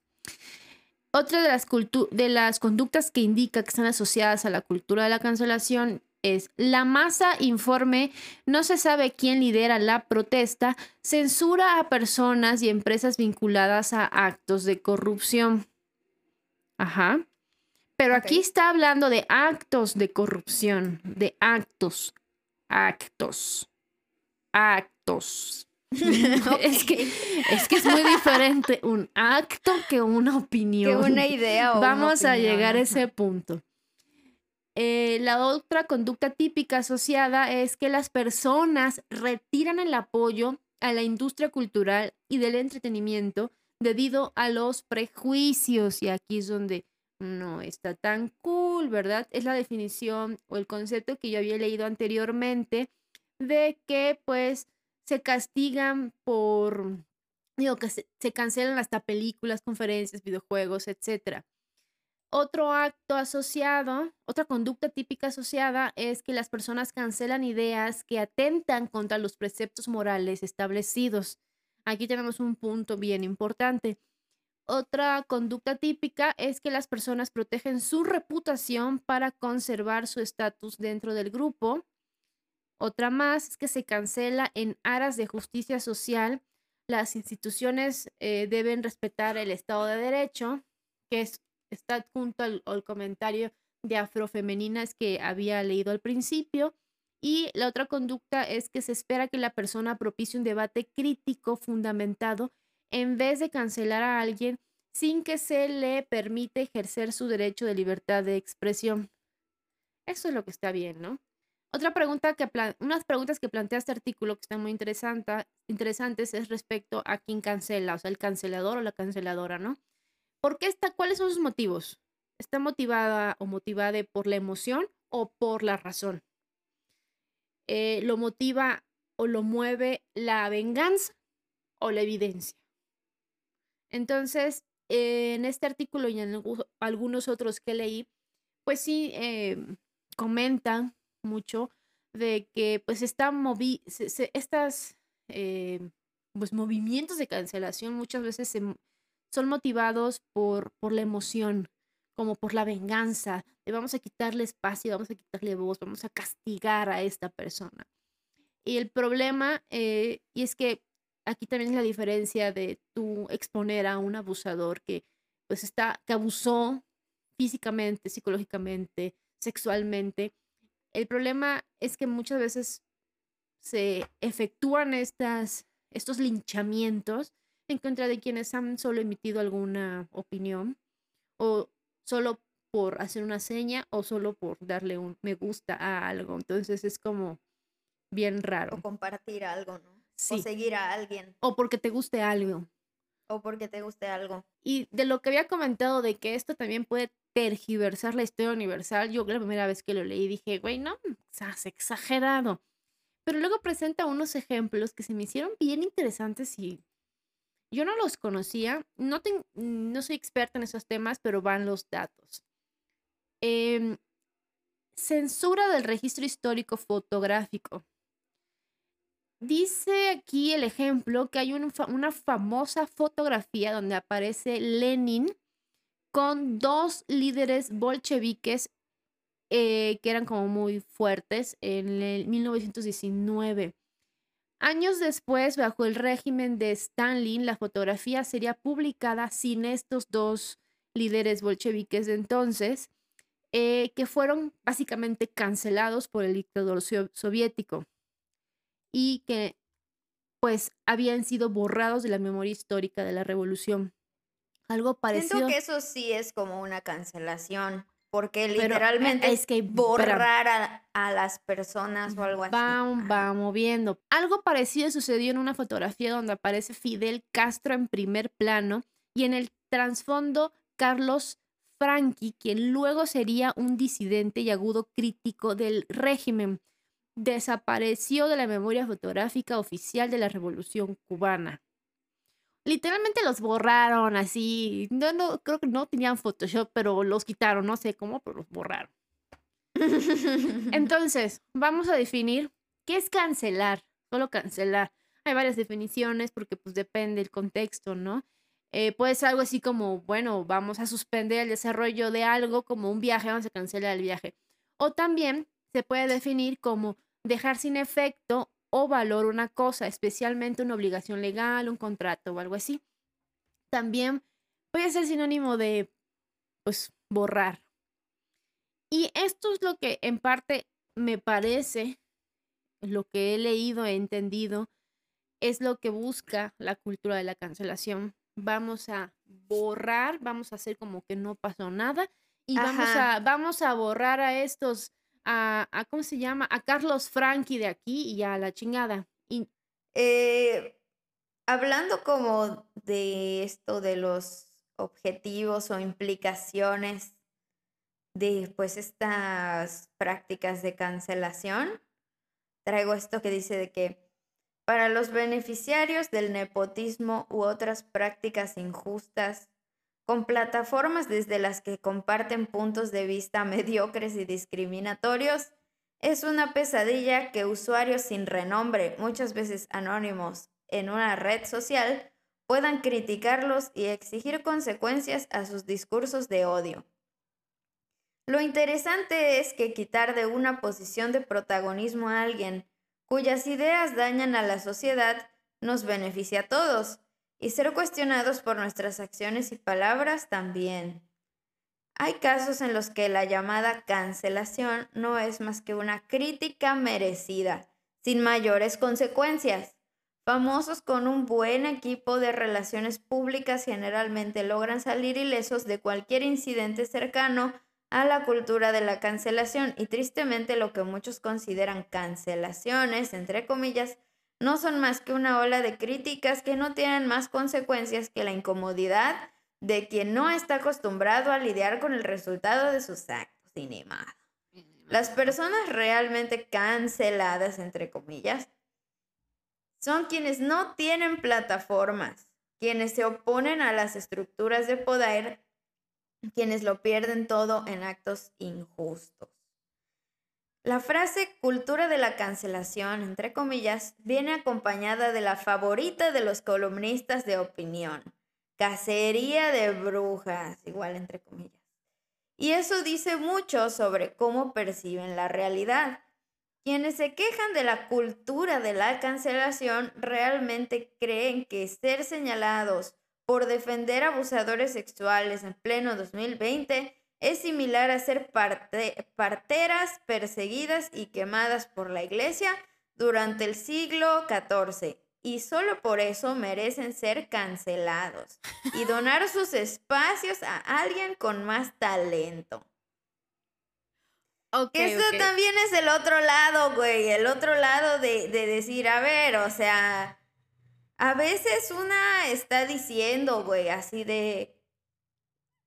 Otra de las, de las conductas que indica que están asociadas a la cultura de la cancelación es la masa informe, no se sabe quién lidera la protesta, censura a personas y empresas vinculadas a actos de corrupción. Ajá. Pero aquí está hablando de actos de corrupción, de actos, actos, actos. [LAUGHS] Es que es que es muy diferente un acto que una Que opinión. una idea o una Vamos a opinión, llegar a ese punto. Eh, la otra conducta típica asociada es que las personas retiran el apoyo a la industria cultural y del entretenimiento debido a los prejuicios. Y aquí es donde no está tan cool, ¿verdad? Es la definición o el concepto que yo había leído anteriormente de que pues se castigan por, digo, que se, se cancelan hasta películas, conferencias, videojuegos, etcétera. Otro acto asociado, otra conducta típica asociada es que las personas cancelan ideas que atentan contra los preceptos morales establecidos. Aquí tenemos un punto bien importante. Otra conducta típica es que las personas protegen su reputación para conservar su estatus dentro del grupo. Otra más es que se cancela en aras de justicia social. Las instituciones eh, deben respetar el Estado de Derecho, que es, está adjunto al, al comentario de afrofemeninas que había leído al principio. Y la otra conducta es que se espera que la persona propicie un debate crítico fundamentado en vez de cancelar a alguien sin que se le permite ejercer su derecho de libertad de expresión. Eso es lo que está bien, ¿no? Otra pregunta que unas preguntas que plantea este artículo que están muy interesanta- interesantes es respecto a quién cancela, o sea, el cancelador o la canceladora, ¿no? ¿Por qué está? ¿Cuáles son sus motivos? ¿Está motivada o motivada por la emoción o por la razón? Eh, ¿Lo motiva o lo mueve la venganza o la evidencia? Entonces, eh, en este artículo y en algu- algunos otros que leí, pues sí eh, comentan mucho de que pues están movi estas eh, pues movimientos de cancelación muchas veces son motivados por, por la emoción, como por la venganza, vamos a quitarle espacio, vamos a quitarle voz, vamos a castigar a esta persona. Y el problema, eh, y es que aquí también es la diferencia de tú exponer a un abusador que pues está, que abusó físicamente, psicológicamente, sexualmente. El problema es que muchas veces se efectúan estas, estos linchamientos en contra de quienes han solo emitido alguna opinión o solo por hacer una seña o solo por darle un me gusta a algo. Entonces es como bien raro. O compartir algo, ¿no? O seguir a alguien. O porque te guste algo. O porque te guste algo. Y de lo que había comentado de que esto también puede tergiversar la historia universal, yo la primera vez que lo leí dije, güey, no, has exagerado. Pero luego presenta unos ejemplos que se me hicieron bien interesantes y yo no los conocía. No, no soy experta en esos temas, pero van los datos. Em, censura del registro histórico fotográfico. Dice aquí el ejemplo que hay una famosa fotografía donde aparece Lenin con dos líderes bolcheviques eh, que eran como muy fuertes en el 1919. Años después, bajo el régimen de Stalin, la fotografía sería publicada sin estos dos líderes bolcheviques de entonces, eh, que fueron básicamente cancelados por el dictador soviético y que pues habían sido borrados de la memoria histórica de la revolución. Algo parecido. Siento que eso sí es como una cancelación, porque literalmente es que borrar a, las personas o algo así. Va, va moviendo. Algo parecido sucedió en una fotografía donde aparece Fidel Castro en primer plano y en el trasfondo Carlos Franchi, quien luego sería un disidente y agudo crítico del régimen desapareció de la memoria fotográfica oficial de la Revolución Cubana. Literalmente los borraron así. No, no, creo que no tenían Photoshop, pero los quitaron, no sé cómo, pero los borraron. [LAUGHS] Entonces, vamos a definir qué es cancelar. Solo cancelar. Hay varias definiciones porque pues depende del contexto, ¿no? Eh, puede ser algo así como, bueno, vamos a suspender el desarrollo de algo como un viaje, vamos a cancelar el viaje. O también se puede definir como dejar sin efecto o valor una cosa, especialmente una obligación legal, un contrato o algo así. También puede ser sinónimo de, pues, borrar. Y esto es lo que en parte me parece, lo que he leído, he entendido, es lo que busca la cultura de la cancelación. Vamos a borrar, vamos a hacer como que no pasó nada y vamos a, vamos a borrar a estos a, ¿cómo se llama? A Carlos Franchi de aquí y a la chingada. Y... Eh, hablando como de esto de los objetivos o implicaciones de pues estas prácticas de cancelación, traigo esto que dice de que para los beneficiarios del nepotismo u otras prácticas injustas con plataformas desde las que comparten puntos de vista [LAUGHS] mediocres y discriminatorios, es una pesadilla que usuarios sin renombre, muchas veces anónimos, en una red social, puedan criticarlos y exigir consecuencias a sus discursos de odio. Lo interesante es que quitar de una posición de protagonismo a alguien cuyas ideas dañan a la sociedad nos beneficia a todos, y ser cuestionados por nuestras acciones y palabras también. Hay casos en los que la llamada cancelación no es más que una crítica merecida, sin mayores consecuencias. Famosos con un buen equipo de relaciones públicas generalmente logran salir ilesos de cualquier incidente cercano a la cultura de la cancelación y tristemente lo que muchos consideran cancelaciones, entre comillas, no son más que una ola de críticas que no tienen más consecuencias que la incomodidad de quien no está acostumbrado a lidiar con el resultado de sus actos. Inimado. Las personas realmente canceladas, entre comillas, son quienes no tienen plataformas, quienes se oponen a las estructuras de poder, quienes lo pierden todo en actos injustos. La frase cultura de la cancelación, entre comillas, viene acompañada de la favorita de los columnistas de opinión, cacería de brujas, igual entre comillas. Y eso dice mucho sobre cómo perciben la realidad. Quienes se quejan de la cultura de la cancelación realmente creen que ser señalados por defender abusadores sexuales en pleno 2020 es similar a ser parteras perseguidas y quemadas por la iglesia durante el siglo XIV y solo por eso merecen ser cancelados y donar sus espacios a alguien con más talento. Okay, Esto también es el otro lado, güey, el otro lado de, de decir, a ver, o sea, a veces una está diciendo, güey, así de,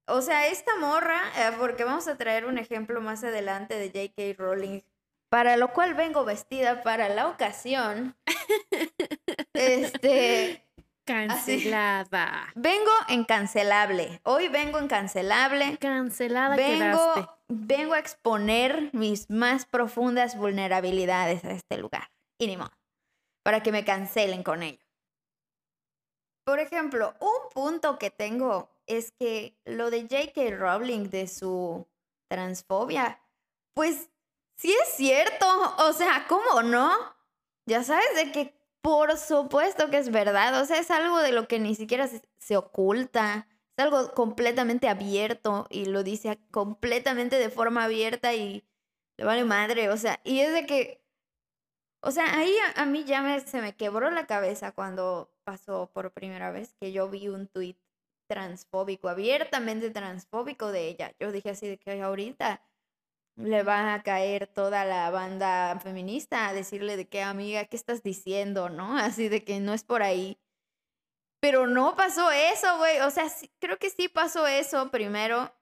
o sea, esta morra, eh, porque vamos a traer un ejemplo más adelante de J.K. Rowling, para lo cual vengo vestida para la ocasión. [LAUGHS] este. Cancelada. vengo en cancelable. Hoy vengo en cancelable. Cancelada vengo, Vengo a exponer mis más profundas vulnerabilidades a este lugar. Y ni modo. Para que me cancelen con ello. Por ejemplo, un punto que tengo es que lo de J.K. Rowling de su transfobia, pues sí es cierto. O sea, ¿cómo no? Ya sabes de que por supuesto que es verdad. O sea, es algo de lo que ni siquiera se, oculta. Es algo completamente abierto y lo dice completamente de forma abierta y le vale madre. O sea, y es de que. O sea, ahí a, mí ya se me quebró la cabeza cuando pasó por primera vez que yo vi un tuit transfóbico, abiertamente transfóbico de ella. Yo dije así de que ahorita le va a caer toda la banda feminista a decirle de que, amiga, ¿qué estás diciendo? ¿No? Así de que no es por ahí. Pero no pasó eso, güey. O sea, creo que sí pasó eso primero,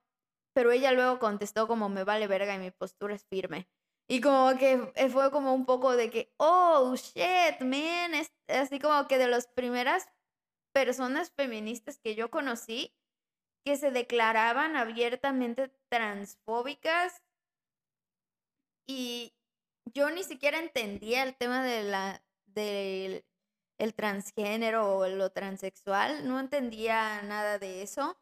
pero ella luego contestó como me vale verga y mi postura es firme. Y como que fue como un poco de que, oh, shit, man. Es así como que de las primeras personas feministas que yo conocí que se declaraban abiertamente transfóbicas y yo ni siquiera entendía el tema de la, del el transgénero o lo transexual, no entendía nada de eso,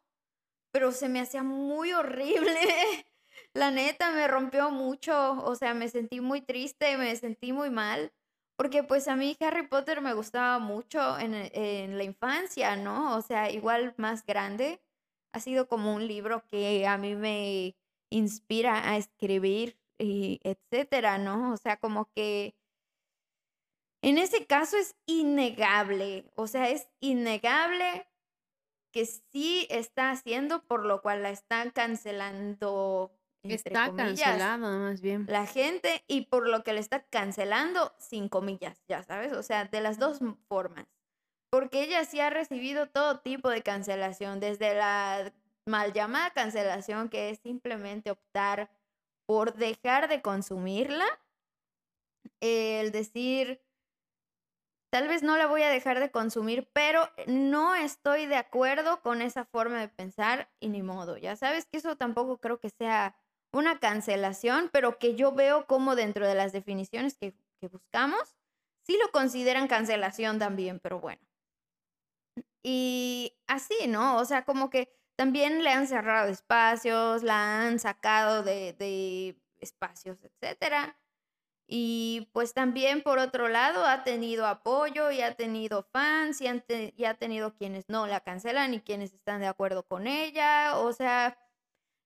pero se me hacía muy horrible. [LAUGHS] La neta me rompió mucho, o sea, me sentí muy triste, me sentí muy mal, porque pues a mí Harry Potter me gustaba mucho en, en la infancia, ¿no? O sea, igual más grande, ha sido como un libro que a mí me inspira a escribir y etcétera, ¿no? O sea, como que en ese caso es innegable, o sea, es innegable que sí está haciendo, por lo cual la están cancelando. Está más bien. La gente y por lo que le está cancelando, sin comillas, ya sabes, o sea, de las dos formas. Porque ella sí ha recibido todo tipo de cancelación, desde la mal llamada cancelación, que es simplemente optar por dejar de consumirla, el decir, tal vez no la voy a dejar de consumir, pero no estoy de acuerdo con esa forma de pensar y ni modo. Ya sabes que eso tampoco creo que sea una cancelación, pero que yo veo como dentro de las definiciones que, buscamos, sí lo consideran cancelación también, pero bueno. Y así, ¿no? O sea, como que también le han cerrado espacios, la han sacado de, espacios, etc. Y pues también por otro lado ha tenido apoyo y ha tenido fans y, y, ha tenido quienes no la cancelan y quienes están de acuerdo con ella. O sea,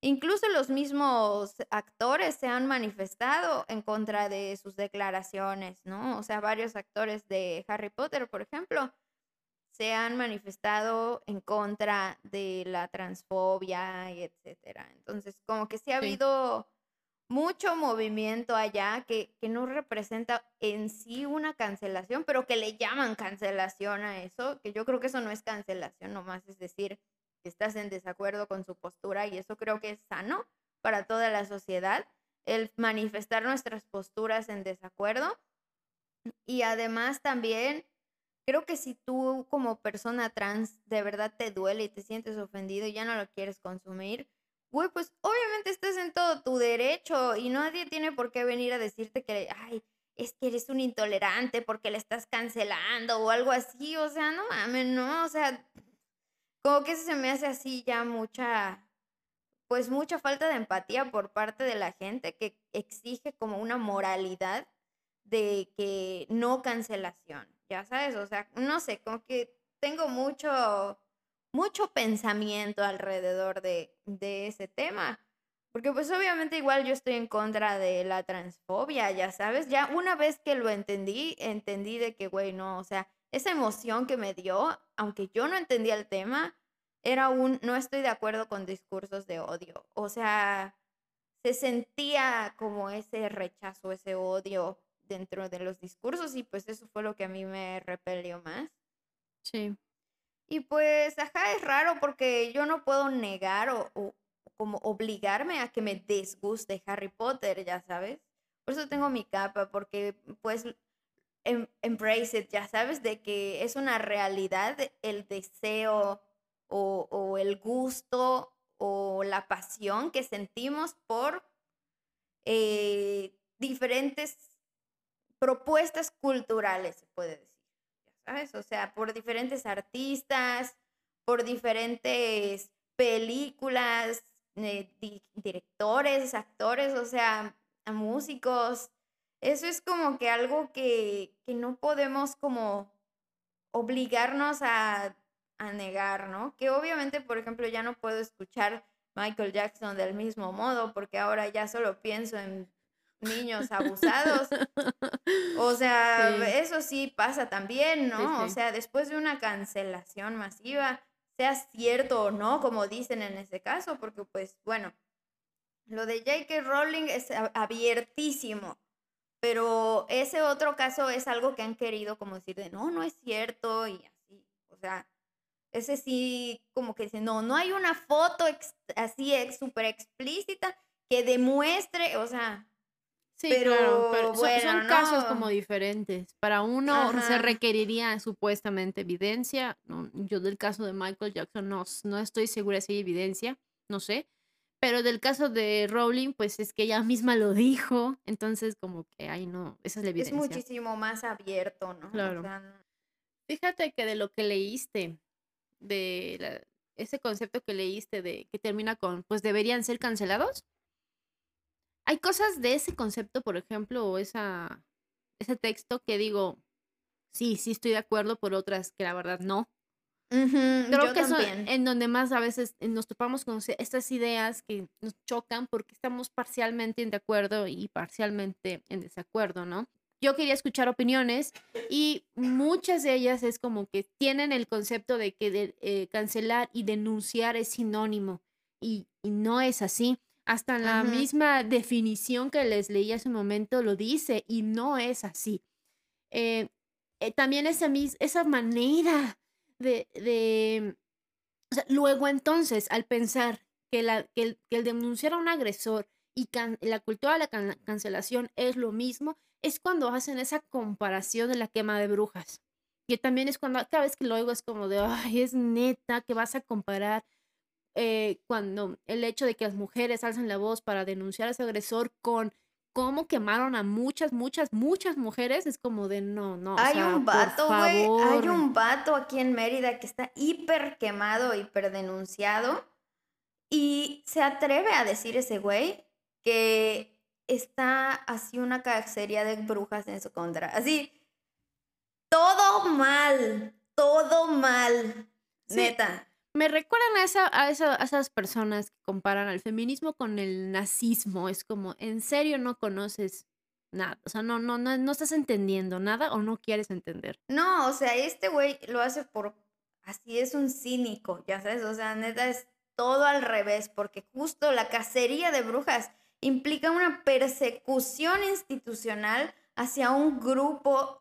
incluso los mismos actores se han manifestado en contra de sus declaraciones, ¿no? O sea, varios actores de Harry Potter, por ejemplo, se han manifestado en contra de la transfobia y etcétera. Entonces, como que sí ha habido mucho movimiento allá que, que, no representa en sí una cancelación, pero que le llaman cancelación a eso, que yo creo que eso no es cancelación nomás, es decir, estás en desacuerdo con su postura y eso creo que es sano para toda la sociedad, el manifestar nuestras posturas en desacuerdo. Y además también creo que si tú como persona trans de verdad te duele y te sientes ofendido y ya no lo quieres consumir, güey, pues obviamente estás en todo tu derecho y nadie tiene por qué venir a decirte que, ay, es que eres un intolerante porque le estás cancelando o algo así, o sea, no mames, no, o sea, como que eso se me hace así ya mucha, pues mucha falta de empatía por parte de la gente que exige como una moralidad de que no cancelación, ya sabes, o sea, no sé, como que tengo mucho, mucho pensamiento alrededor de, de ese tema. Porque pues obviamente igual yo estoy en contra de la transfobia, ya sabes, ya una vez que lo entendí, entendí de que, güey, no, o sea, esa emoción que me dio, aunque yo no entendía el tema, era un no estoy de acuerdo con discursos de odio. O sea, se sentía como ese rechazo, ese odio dentro de los discursos y pues eso fue lo que a mí me repelió más. Sí. Y pues, ajá, es raro porque yo no puedo negar o, o como obligarme a que me desguste Harry Potter, ya sabes. Por eso tengo mi capa, porque pues em, embrace it, ya sabes, de que es una realidad el deseo o, o el gusto o la pasión que sentimos por eh, diferentes propuestas culturales, se puede decir. ¿Ya sabes? O sea, por diferentes artistas, por diferentes películas, eh, directores, actores, o sea, músicos. Eso es como que algo que, que no podemos como obligarnos a, a negar, ¿no? Que obviamente, por ejemplo, ya no puedo escuchar Michael Jackson del mismo modo porque ahora ya solo pienso en niños abusados. O [LAUGHS] sea, Sí. eso sí pasa también, ¿no? O sí. sea, después de una cancelación masiva, sea cierto o no, como dicen en ese caso, porque pues bueno, lo de J.K. Rowling es abiertísimo, pero ese otro caso es algo que han querido como decir de no, no es cierto y así, o sea, ese sí como que dice, no, no hay una foto ex- así ex, súper explícita que demuestre, o sea, Sí, Pero, claro, pero son, bueno, son casos no. como diferentes. Para uno se requeriría supuestamente evidencia. no, yo del caso de Michael Jackson no, no estoy segura si hay evidencia, no sé. Pero del caso de Rowling, pues es que ella misma lo dijo. Entonces, como que, ay, no, esa es la es evidencia. muchísimo más abierto, ¿no? O Claro. sea, no- Fíjate que de lo que leíste, de la- ese concepto que leíste de que termina con, pues deberían ser cancelados. Hay cosas de ese concepto, por ejemplo, o esa, ese texto que digo, sí, sí estoy de acuerdo, por otras que la verdad no. Ujú, Creo yo que eso también. en donde más a veces nos topamos con estas ideas que nos chocan porque estamos parcialmente en de acuerdo y parcialmente en desacuerdo, ¿no? Yo quería escuchar opiniones y muchas de ellas es como que tienen el concepto de que de- eh, cancelar y denunciar es sinónimo y, y no es así. Hasta la Ujú. misma definición que les leí hace un momento lo dice y no es así. Eh, eh, también esa, mis- esa manera de, luego entonces, al pensar que, el, denunciar a un agresor y la cultura de la can- cancelación es lo mismo, es cuando hacen esa comparación de la quema de brujas. Que también es cuando cada vez que lo oigo es como de, ay, es neta que vas a comparar eh, cuando el hecho de que las mujeres alzan la voz para denunciar a su agresor con cómo quemaron a muchas, muchas, muchas mujeres, es como de no, no. o Hay sea, un vato, güey. Hay un vato aquí en Mérida que está hiper quemado, hiper denunciado. Y se atreve a decir ese güey que está así una cacería de brujas en su contra. Así, todo mal, todo mal. Sí. Neta. Me recuerdan a, esa, a, a esas personas que comparan al feminismo con el nazismo. Es como, ¿en serio no conoces nada? O sea, no, no, no, no estás entendiendo nada o no quieres entender. No, o sea, este güey lo hace por... Así es un cínico, ya sabes, o sea, neta es todo al revés, porque justo la cacería de brujas implica una persecución institucional hacia un grupo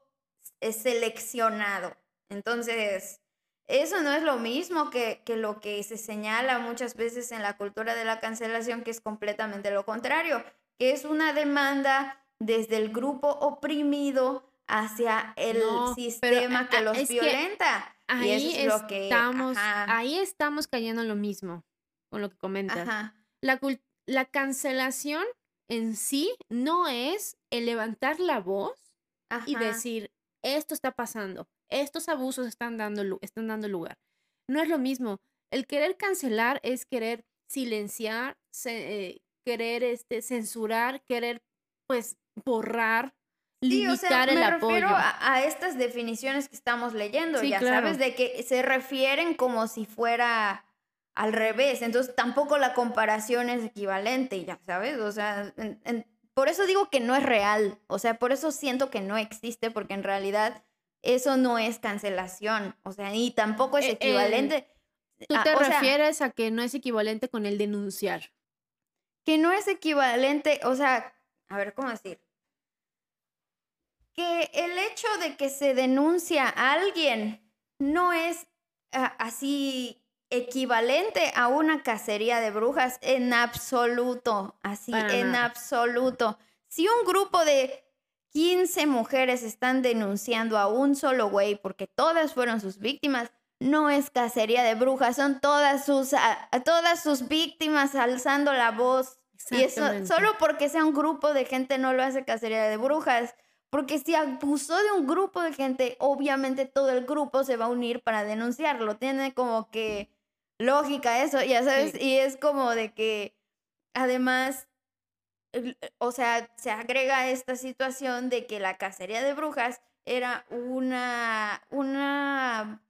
eh, seleccionado. Entonces, eso no es lo mismo que, que lo que se señala muchas veces en la cultura de la cancelación, que es completamente lo contrario, que es una demanda desde el grupo oprimido hacia el No, sistema que a- los que violenta. y Ahí eso es lo que... estamos, ajá, ahí estamos cayendo en lo mismo con lo que comentas. ajá. La, cul- la cancelación en sí no es el levantar la voz y decir, esto está pasando, estos abusos están dando, están dando lugar. No es lo mismo. El querer cancelar es querer silenciar, eh, querer este, censurar, querer pues borrar, limitar sí, o sea, me refiero a, estas definiciones que estamos leyendo, ya sabes, de que se refieren como si fuera al revés, entonces tampoco la comparación es equivalente, ya sabes, o sea, por eso digo que no es real, o sea, por eso siento que no existe, porque en realidad eso no es cancelación, o sea, y tampoco es e, equivalente. ¿Tú te refieres a que no es equivalente con el denunciar? Que no es equivalente, o sea, a ver, ¿cómo decir? Que el hecho de que se denuncia a alguien no es ah, así equivalente a una cacería de brujas en absoluto, así, en absoluto. Si un grupo de 15 mujeres están denunciando a un solo güey porque todas fueron sus víctimas, no es cacería de brujas, son todas sus, todas sus víctimas alzando la voz. Y eso solo porque sea un grupo de gente no lo hace cacería de brujas. Porque si abusó de un grupo de gente, obviamente todo el grupo se va a unir para denunciarlo. Tiene como que lógica eso, ya sabes, y es como de que además, o sea, se agrega esta situación de que la cacería de brujas era una, una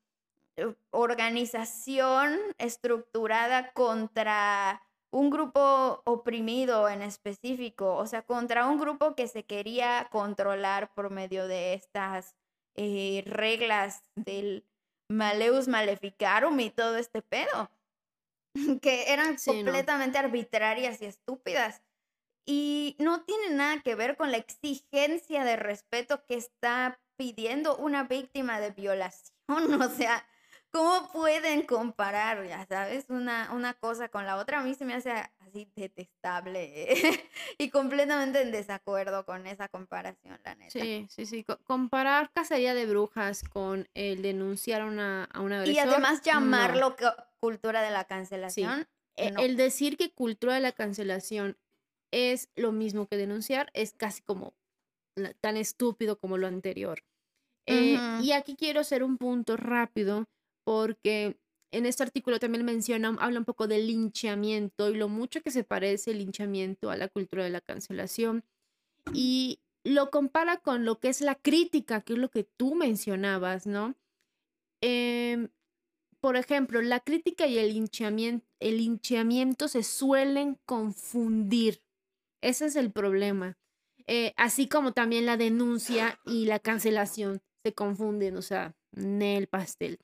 eh, organización estructurada contra un grupo oprimido en específico, o sea, contra un grupo que se quería controlar por medio de estas eh, reglas del Maleus Maleficarum y todo este pedo, [LAUGHS] que eran completamente arbitrarias y estúpidas. Y no tiene nada que ver con la exigencia de respeto que está pidiendo una víctima de violación. [LAUGHS] O sea, ¿cómo pueden comparar, ya sabes, una, una cosa con la otra? A mí se me hace detestable [LAUGHS] y completamente en desacuerdo con esa comparación, la neta. Sí, sí, sí. comparar cacería de brujas con el denunciar a una, a una Y además llamarlo cultura de la cancelación. E, el decir que cultura de la cancelación es lo mismo que denunciar es casi como tan estúpido como lo anterior. Eh, y aquí quiero hacer un punto rápido porque en este artículo también menciona, habla un poco del linchamiento y lo mucho que se parece el linchamiento a la cultura de la cancelación. Y lo compara con lo que es la crítica, que es lo que tú mencionabas, ¿no? Em, por ejemplo, la crítica y el linchamiento, el linchamiento se suelen confundir. Ese es el problema. Eh, así como también la denuncia y la cancelación se confunden, o sea, en el pastel.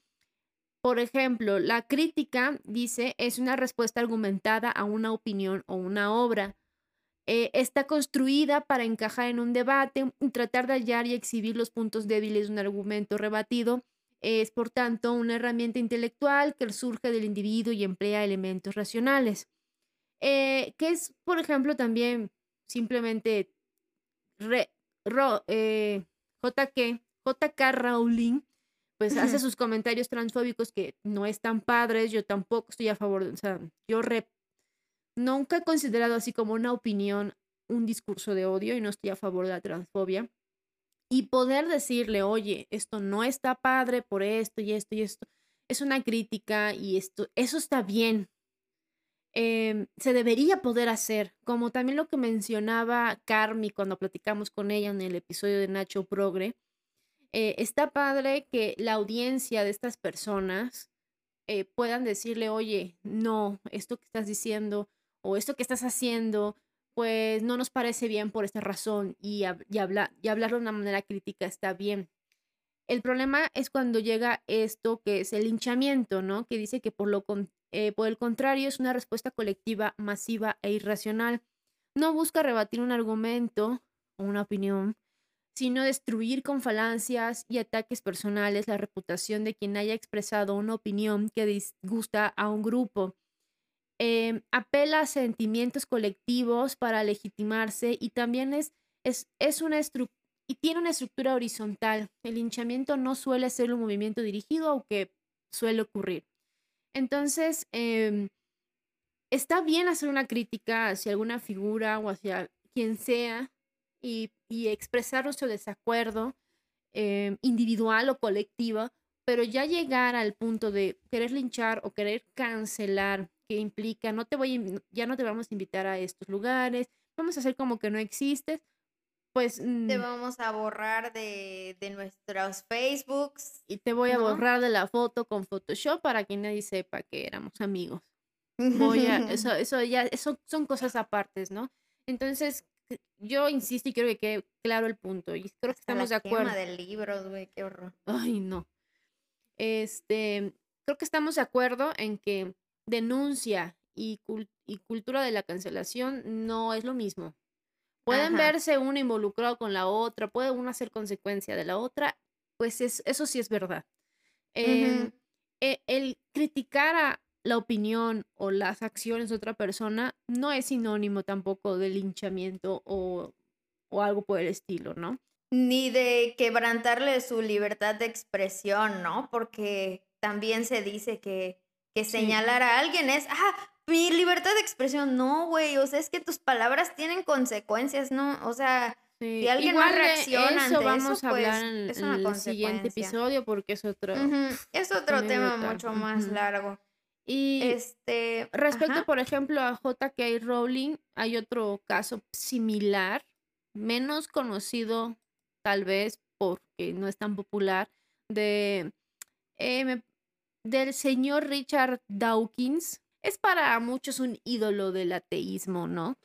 Por ejemplo, la crítica, dice, es una respuesta argumentada a una opinión o una obra. Eh, está construida para encajar en un debate y tratar de hallar y exhibir los puntos débiles de un argumento rebatido. Es, por tanto, una herramienta intelectual que surge del individuo y emplea elementos racionales. Eh, que es, por ejemplo, también simplemente eh, JK, JK Rowling pues hace sus comentarios transfóbicos que no están padres, yo tampoco estoy a favor, de, o sea, yo nunca he considerado así como una opinión un discurso de odio y no estoy a favor de la transfobia. Y poder decirle, oye, esto no está padre por esto y esto y esto, es una crítica y esto, eso está bien. Em, se debería poder hacer, como también lo que mencionaba Carmi cuando platicamos con ella en el episodio de Nacho Progre, eh, está padre que la audiencia de estas personas eh, puedan decirle, oye, no, esto que estás diciendo o esto que estás haciendo, pues no nos parece bien por esta razón y, y, hablar, y hablarlo de una manera crítica está bien. El problema es cuando llega esto que es el linchamiento, ¿no? Que dice que por, lo eh, por el contrario es una respuesta colectiva masiva e irracional. No busca rebatir un argumento o una opinión, sino destruir con falancias y ataques personales la reputación de quien haya expresado una opinión que disgusta a un grupo. Em, apela a sentimientos colectivos para legitimarse y también es, es, es una y tiene una estructura horizontal. El hinchamiento no suele ser un movimiento dirigido, aunque suele ocurrir. Entonces, em, está bien hacer una crítica hacia alguna figura o hacia quien sea, y, expresar nuestro desacuerdo em, individual o colectivo, pero ya llegar al punto de querer linchar o querer cancelar, que implica, no te voy, ya no te vamos a invitar a estos lugares, vamos a hacer como que no existes, pues Te mm, vamos a borrar de, de nuestros Facebooks. y te voy a ¿no? borrar de la foto con Photoshop para que nadie sepa que éramos amigos. Voy a, [LAUGHS] eso, eso ya, eso son cosas apartes, ¿no? Entonces, yo insisto y quiero que quede claro el punto, y creo que la estamos de acuerdo. de libros, güey, qué horror. Ay, no. Este, creo que estamos de acuerdo en que denuncia y, cul- y cultura de la cancelación no es lo mismo. Pueden Ajá. verse uno involucrado con la otra, puede una ser consecuencia de la otra, pues es, eso sí es verdad. Em, e- el criticar a la opinión o las acciones de otra persona no es sinónimo tampoco de linchamiento o, o algo por el estilo, ¿no? Ni de quebrantarle su libertad de expresión, ¿no? Porque también se dice que, que Sí. señalar a alguien es, ah, mi libertad de expresión. No, güey, o sea, es que tus palabras tienen consecuencias, ¿no? O sea, Sí, Si alguien más igual reacciona eso ante vamos eso, a pues, hablar en, es en el siguiente episodio porque es otro. [LAUGHS] es otro tema mucho más largo. Y Este, respecto, ajá. por ejemplo, a J.K. Rowling, hay otro caso similar, menos conocido tal vez porque no es tan popular, de eh, del señor Richard Dawkins. Es para muchos un ídolo del ateísmo, ¿no?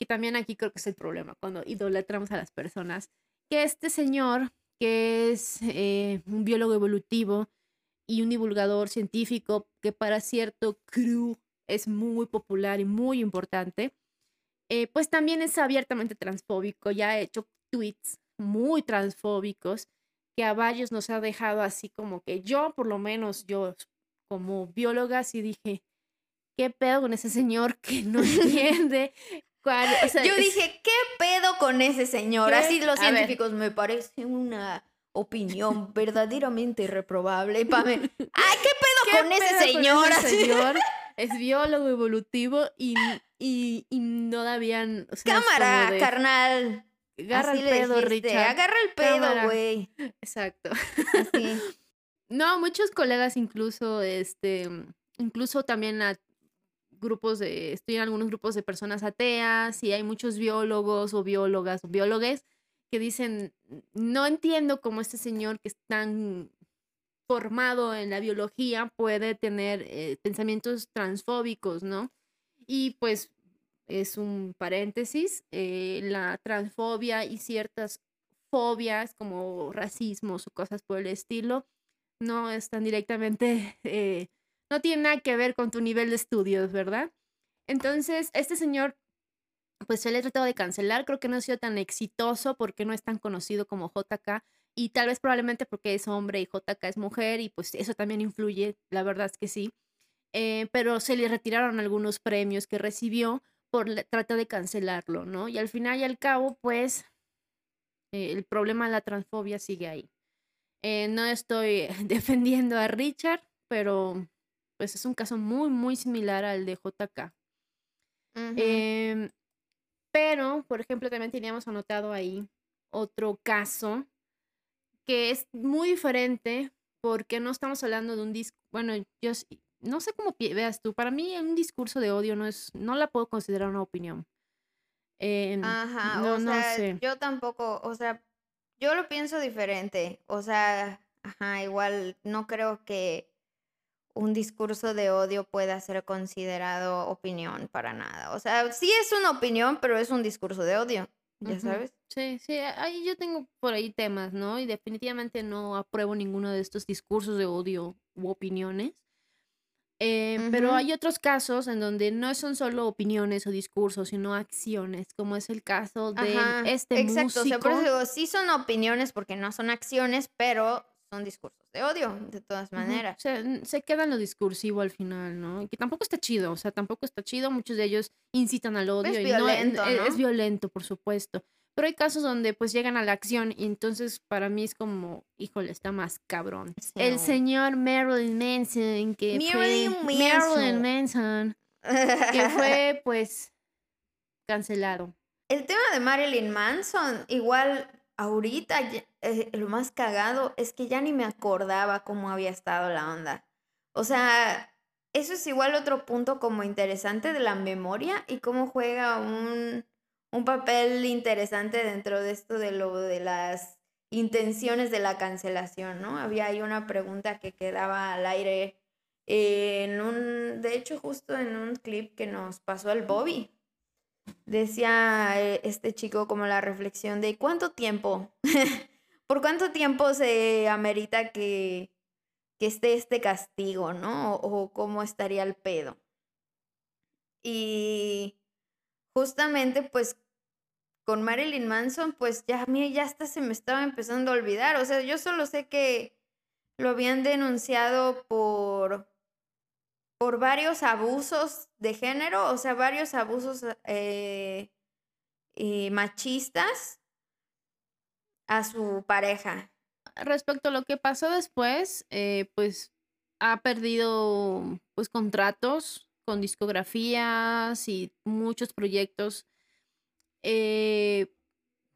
Y también aquí creo que es el problema, cuando idolatramos a las personas, que este señor, que es eh, un biólogo evolutivo y un divulgador científico, que para cierto crew es muy popular y muy importante, eh, pues también es abiertamente transfóbico, ya ha hecho tweets muy transfóbicos que a varios nos ha dejado así como que yo, por lo menos yo como bióloga, sí dije, ¿qué pedo con ese señor [LAUGHS] que no [LAUGHS] entiende? cuál- o sea, Yo dije, ¿qué pedo con ese señor? ¿Qué? Así los A ver. científicos me parece una opinión verdaderamente irreprobable. Y Pame, [LAUGHS] ¡ay, qué pedo ¿Qué con ese pedo con señor? ese Así, señor? Es biólogo evolutivo y, y, y no dabían. O sea, es Cámara, de, carnal. Agarra Así el pedo, dijiste, Richard. Agarra el pedo, güey. Exacto. Así. No, muchos colegas incluso, este, incluso también a grupos de, estoy en algunos grupos de personas ateas y hay muchos biólogos o biólogas o biólogues que dicen, no entiendo cómo este señor que es tan formado en la biología puede tener eh, pensamientos transfóbicos, ¿no? Y pues es un paréntesis, eh, la transfobia y ciertas fobias como racismos o cosas por el estilo no están directamente, [LAUGHS] eh, no tiene nada que ver con tu nivel de estudios, ¿verdad? Entonces, este señor, pues se le ha tratado de cancelar, creo que no ha sido tan exitoso porque no es tan conocido como JK y tal vez probablemente porque es hombre y JK es mujer y pues eso también influye, la verdad es que sí. Eh, pero se le retiraron algunos premios que recibió por la- tratar de cancelarlo, ¿no? Y al final y al cabo, pues eh, el problema de la transfobia sigue ahí. Eh, no estoy [LAUGHS] defendiendo a Richard, pero pues es un caso muy, muy similar al de JK. Em, pero, por ejemplo, también teníamos anotado ahí otro caso que es muy diferente porque no estamos hablando de un disco, bueno, yo no sé cómo veas tú, para mí un discurso de odio no es, no la puedo considerar una opinión. Em, Ajá, no, o no sea, sé. yo tampoco, o sea, yo lo pienso diferente. O sea, ajá, igual no creo que un discurso de odio pueda ser considerado opinión para nada. O sea, sí es una opinión, pero es un discurso de odio, ya Ujú. sabes. Sí, sí, ahí yo tengo por ahí temas, ¿no? Y definitivamente no apruebo ninguno de estos discursos de odio u opiniones. Eh, Pero Ujú. hay otros casos en donde no son solo opiniones o discursos, sino acciones, como es el caso de Ajá, este exacto. O sea, por eso músico. digo, sí son opiniones porque no son acciones, pero son discursos de odio, de todas maneras. N- se queda en lo discursivo al final, ¿no? Que tampoco está chido, o sea, tampoco está chido. Muchos de ellos incitan al odio Es y no, violento, e- es ¿no? violento, por supuesto. Pero hay casos donde pues llegan a la acción y entonces para mí es como, híjole, está más cabrón. El señor Marilyn Manson, que Marilyn fue Marilyn. Manson, que [LAUGHS] fue pues cancelado. El tema de Marilyn Manson, igual ahorita eh, lo más cagado es que ya ni me acordaba cómo había estado la onda. O sea, eso es igual otro punto como interesante de la memoria y cómo juega un, un papel interesante dentro de esto de lo de las intenciones de la cancelación, ¿no? Había ahí una pregunta que quedaba al aire en un, de hecho, justo en un clip que nos pasó el Bobby. Decía eh, este chico como la reflexión de cuánto tiempo, [LAUGHS] por cuánto tiempo se amerita que, que esté este castigo, ¿no? O, o cómo estaría el pedo. Y justamente pues con Marilyn Manson, pues ya mí ya hasta se me estaba empezando a olvidar. O sea, yo solo sé que lo habían denunciado por, por varios abusos de género, o sea, varios abusos eh, machistas a su pareja. Respecto a lo que pasó después, eh, pues ha perdido pues contratos con discografías y muchos proyectos eh,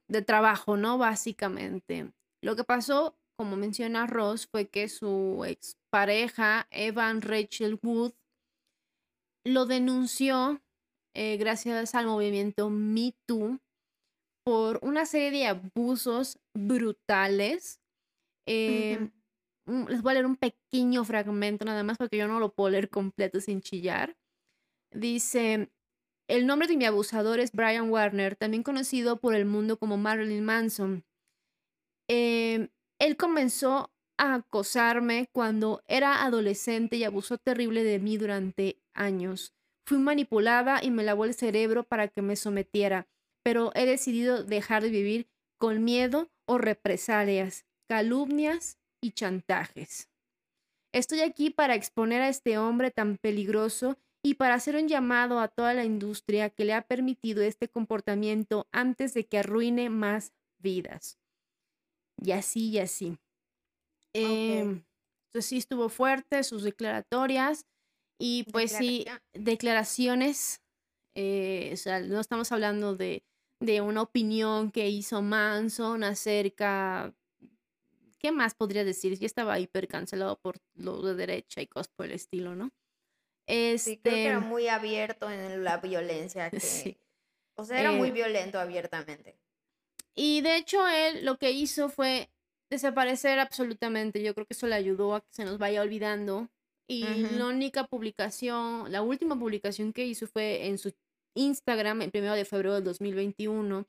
de trabajo, ¿no? Básicamente. Lo que pasó, como menciona Ross, fue que su expareja, Evan Rachel Wood, lo denunció eh, gracias al movimiento Me Too por una serie de abusos brutales. Eh, les voy a leer un pequeño fragmento nada más porque yo no lo puedo leer completo sin chillar. Dice, el nombre de mi abusador es Brian Warner, también conocido por el mundo como Marilyn Manson. Em, él comenzó a acosarme cuando era adolescente y abusó terrible de mí durante años. Fui manipulada y me lavó el cerebro para que me sometiera, pero he decidido dejar de vivir con miedo o represalias, calumnias y chantajes. Estoy aquí para exponer a este hombre tan peligroso y para hacer un llamado a toda la industria que le ha permitido este comportamiento antes de que arruine más vidas. Y así y así. Em, entonces sí estuvo fuerte sus declaratorias y pues sí, declaraciones, eh, o sea, no estamos hablando de, de una opinión que hizo Manson acerca ¿qué más podría decir? Ya estaba hiper cancelado por lo de derecha y cosas por el estilo, ¿no? Sí, creo que era este muy abierto en la violencia. [LAUGHS] O sea, era muy eh violento abiertamente. Y de hecho, él lo que hizo fue desaparecer absolutamente. Yo creo que eso le ayudó a que se nos vaya olvidando. Y la única publicación, la última publicación que hizo fue en su Instagram, el primero de febrero del 2021,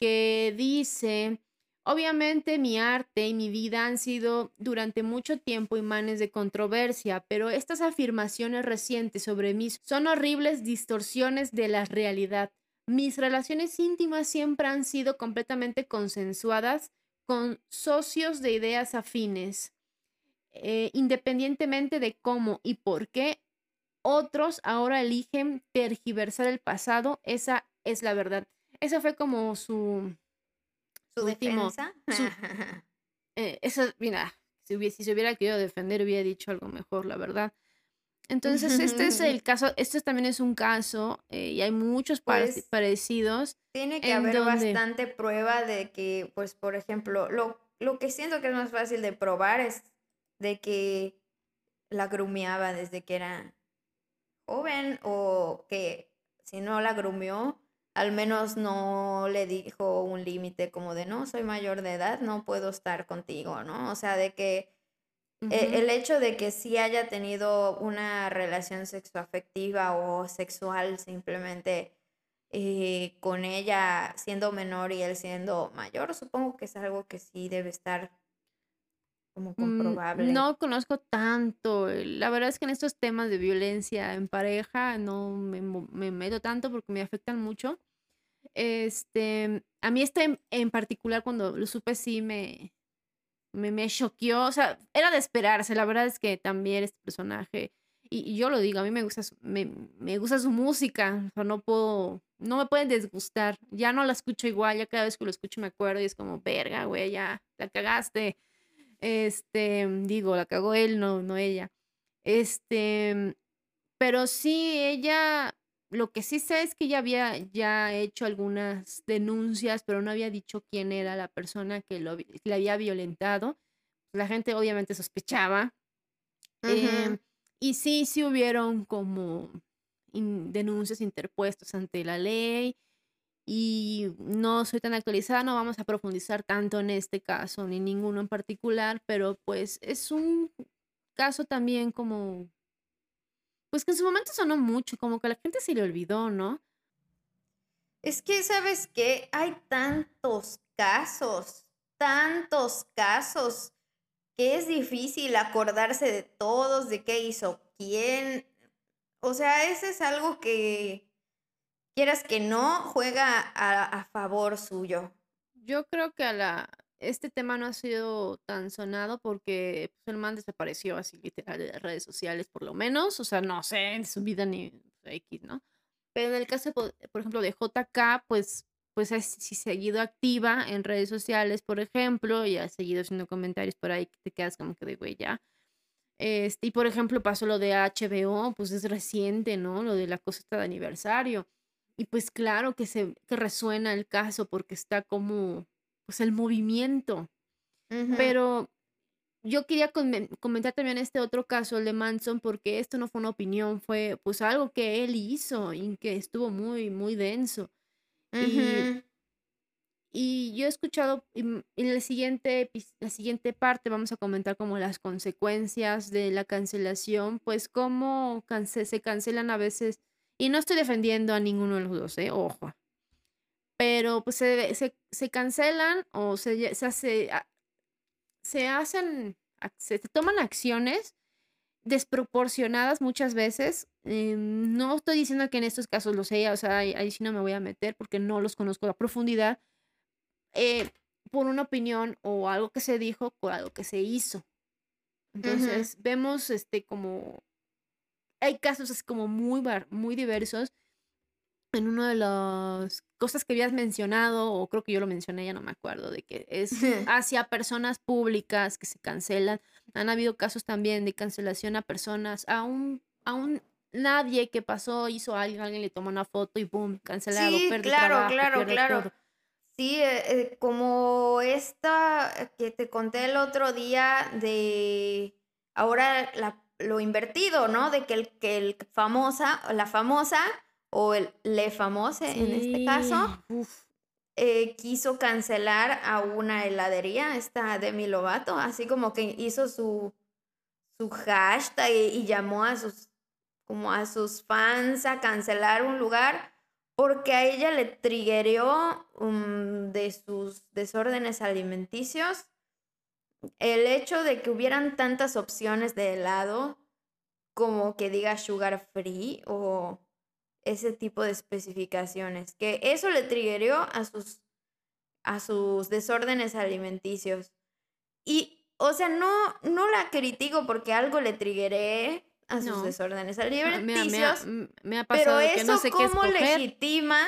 que dice Obviamente mi arte y mi vida han sido durante mucho tiempo imanes de controversia, pero estas afirmaciones recientes sobre mí son horribles distorsiones de la realidad. Mis relaciones íntimas siempre han sido completamente consensuadas con socios de ideas afines, eh, independientemente de cómo y por qué otros ahora eligen tergiversar el pasado, esa es la verdad. Esa fue como su, su defensa. [LAUGHS] Eh, eso, mira, si, hubiera, si se hubiera querido defender, hubiera dicho algo mejor, la verdad. Entonces, este es el caso, este también es un caso, eh, y hay muchos pues, parecidos. Tiene que haber bastante prueba de que, pues, por ejemplo, lo, lo que siento que es más fácil de probar es de que la grumeaba desde que era joven o que si no la grumeó, al menos no le dijo un límite como de no, soy mayor de edad, no puedo estar contigo, ¿no? O sea, de que e, el hecho de que sí haya tenido una relación sexoafectiva o sexual simplemente eh, con ella siendo menor y él siendo mayor, supongo que es algo que sí debe estar como mm, comprobable. No conozco tanto. La verdad es que en estos temas de violencia en pareja no me, me meto tanto porque me afectan mucho. Este, a mí este en, particular cuando lo supe sí me, me, me choqueó. O sea, era de esperarse. La verdad es que también este personaje, y, yo lo digo, a mí me gusta su, me, me gusta su música. O sea, no puedo, no me pueden desgustar. Ya no la escucho igual, ya cada vez que lo escucho me acuerdo y es como, verga, güey, ya la cagaste. Este, digo, la cagó él, no, no ella. Este, pero sí, ella lo que sí sé es que ya había ya hecho algunas denuncias, pero no había dicho quién era la persona que lo le había violentado. La gente obviamente sospechaba. Em, y sí, sí hubieron como denuncias interpuestas ante la ley y no soy tan actualizada, no vamos a profundizar tanto en este caso, ni ninguno en particular, pero pues es un caso también como, pues que en su momento sonó mucho, como que a la gente se le olvidó, ¿no? Es que, ¿sabes qué? Hay tantos casos, tantos casos, que es difícil acordarse de todos, de qué hizo quién. O sea, ese es algo que quieras que no, juega a, favor suyo. Yo creo que a la, este tema no ha sido tan sonado porque pues, el man desapareció así literal de las redes sociales, por lo menos. O sea, no sé, en su vida ni X, ¿no? Pero en el caso, por, ejemplo, de JK, pues, pues ha seguido activa en redes sociales, por ejemplo, y ha seguido haciendo comentarios por ahí que te quedas como que de güey ya. Este, y por ejemplo, pasó lo de HBO, pues es reciente, ¿no? Lo de la cosa de aniversario. Y pues claro que se que resuena el caso porque está como pues el movimiento. Pero yo quería comentar también este otro caso, el de Manson, porque esto no fue una opinión, fue pues algo que él hizo y que estuvo muy, muy denso. y, y, yo he escuchado, en la siguiente, la siguiente parte vamos a comentar como las consecuencias de la cancelación, pues cómo se cancelan a veces y no estoy defendiendo a ninguno de los dos, ¿eh? Ojo. Pero pues se, se, cancelan o se, se, hace, se hacen, se toman acciones desproporcionadas muchas veces. Em, no estoy diciendo que en estos casos lo sea, o sea, ahí, sí no me voy a meter porque no los conozco a profundidad. Eh, por una opinión o algo que se dijo o algo que se hizo. Entonces, vemos este como hay casos así como muy, muy diversos. En una de las cosas que habías mencionado, o creo que yo lo mencioné, ya no me acuerdo, de que es hacia personas públicas que se cancelan. Han habido casos también de cancelación a personas, a un, a un nadie que pasó, hizo algo, alguien le tomó una foto y boom, cancelado, sí, claro, claro, claro. Sí, eh, eh, como esta que te conté el otro día de ahora la lo invertido, ¿no? De que el, que el famosa, la famosa, o el le famose en este caso, eh, quiso cancelar a una heladería, esta Demi Lovato, así como que hizo su, su hashtag y, llamó a sus, como a sus fans a cancelar un lugar porque a ella le triggeró um, de sus desórdenes alimenticios el hecho de que hubieran tantas opciones de helado, como que diga sugar free o ese tipo de especificaciones, que eso le triggerió a sus, a sus desórdenes alimenticios. Y, o sea, no, no la critico porque algo le triggeré a sus desórdenes alimenticios, me ha, pero eso que no sé cómo legitima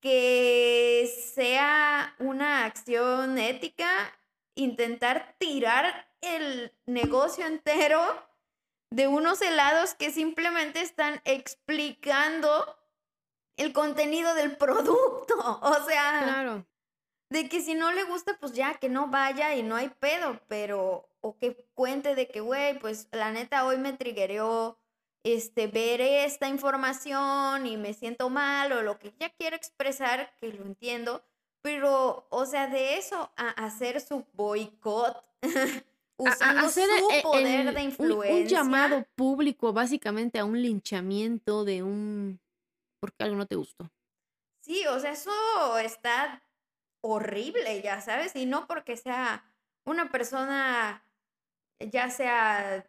que sea una acción ética intentar tirar el negocio entero de unos helados que simplemente están explicando el contenido del producto. [LAUGHS] O sea, claro. de que si no le gusta, pues ya que no vaya y no hay pedo, pero o que cuente de que, güey, pues la neta hoy me triggeró este, ver esta información y me siento mal o lo que ya quiero expresar, que lo entiendo, pero, o sea, de eso a hacer su boicot, [LAUGHS] usando su e, poder de influencia. Un, llamado público, básicamente, a un linchamiento de un. porque algo no te gustó. Sí, o sea, eso está horrible, ya sabes, y no porque sea una persona, ya sea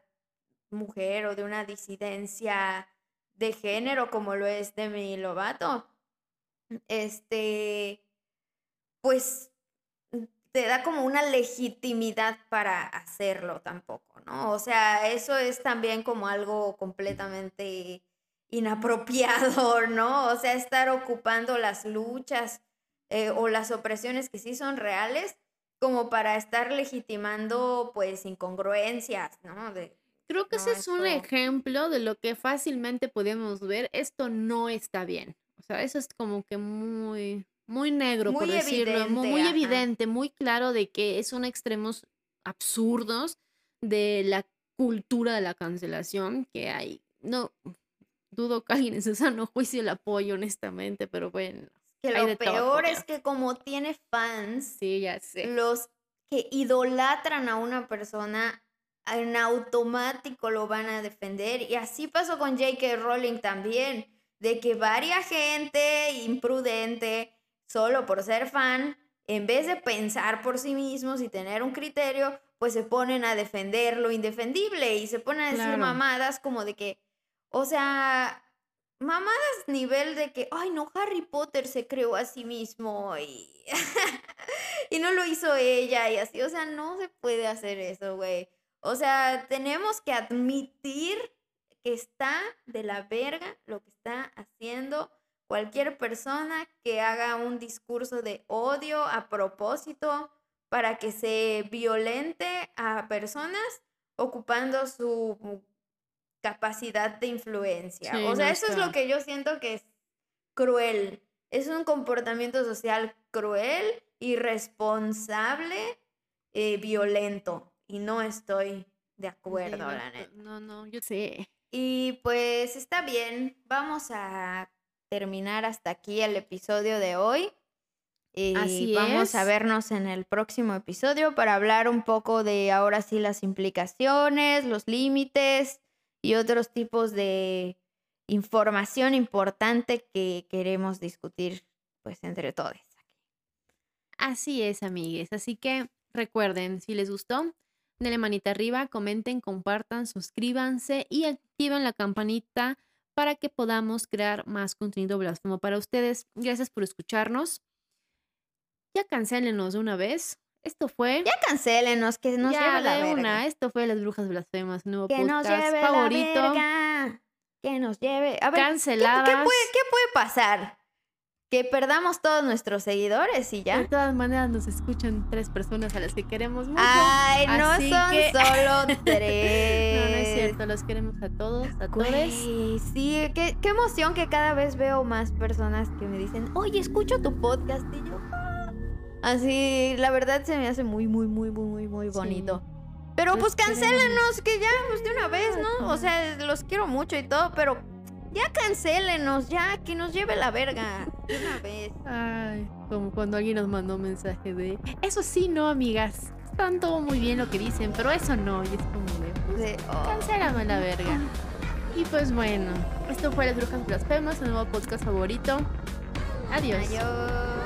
mujer o de una disidencia de género como lo es Demi Lovato. Este, pues te da como una legitimidad para hacerlo tampoco, ¿no? O sea, eso es también como algo completamente inapropiado, [LAUGHS] ¿no? O sea, estar ocupando las luchas eh, o las opresiones que sí son reales como para estar legitimando pues incongruencias, ¿no? De, Creo que No, ese es un ejemplo de lo que fácilmente podemos ver. Esto no está bien. O sea, eso es como que muy, muy negro, por decirlo. mu- Muy, evidente, muy claro de que son extremos absurdos de la cultura de la cancelación que hay. No dudo que alguien en su sano juicio la apoye, honestamente, pero bueno. Que lo todo, peor es que como tiene fans, Sí, ya sé. los que idolatran a una persona en automático lo van a defender. Y así pasó con J.K. Rowling también, de que varia gente imprudente, solo por ser fan, en vez de pensar por sí mismos y tener un criterio, pues se ponen a defender lo indefendible y se ponen a decir Claro. mamadas como de que, o sea, mamadas nivel de que, ay no, Harry Potter se creó a sí mismo y, [LAUGHS] y no lo hizo ella y así, o sea, no se puede hacer eso, güey. O sea, tenemos que admitir que está de la verga lo que está haciendo cualquier persona que haga un discurso de odio a propósito para que se violente a personas ocupando su capacidad de influencia. Sí, o sea, no eso es lo que yo siento que es cruel. Es un comportamiento social cruel, irresponsable, eh, violento. Y no estoy de acuerdo, Sí, la no, neta. No, no, yo sé. Y pues está bien, vamos a terminar hasta aquí el episodio de hoy. Y Así vamos a vernos en el próximo episodio para hablar un poco de ahora sí las implicaciones, los límites y otros tipos de información importante que queremos discutir pues entre todos. Así es, amigues. Así que recuerden, si les gustó, denle manita arriba, comenten, compartan, suscríbanse y activen la campanita para que podamos crear más contenido blasfemo para ustedes. Gracias por escucharnos. Ya cancélenos de una vez. Esto fue. Ya cancélenos, que nos ya lleve la verga. una. Esto fue Las Brujas Blasfemas, nuevo que nos podcast lleve favorito. la verga. Que nos lleve. A ver, ¿qué- Canceladas. ¿qué, puede, qué puede pasar? Que perdamos todos nuestros seguidores y De ya. todas maneras, nos escuchan tres personas a las que queremos mucho. Ay, no son que- solo tres. [LAUGHS] No, no es cierto. Los queremos a todos, a todos. Sí, qué, qué emoción que cada vez veo más personas que me dicen, oye, escucho tu podcast y yo. "Ah". Así, la verdad se me hace muy, muy, muy, muy, muy, muy Sí. bonito. Pero Los pues queremos. cancélenos, que ya, pues de una vez, ¿no? O sea, los quiero mucho y todo, pero ya cancélenos, ya, que nos lleve la verga. Una vez. Ay, como cuando alguien nos mandó un mensaje de. Eso sí, no, amigas. Están todo muy bien lo que dicen, pero eso no. Y es como de. Pues. Oh. Cancélame la verga. Y pues bueno, esto fue Las Brujas Blasfemas, un nuevo podcast favorito. Adiós. Adiós.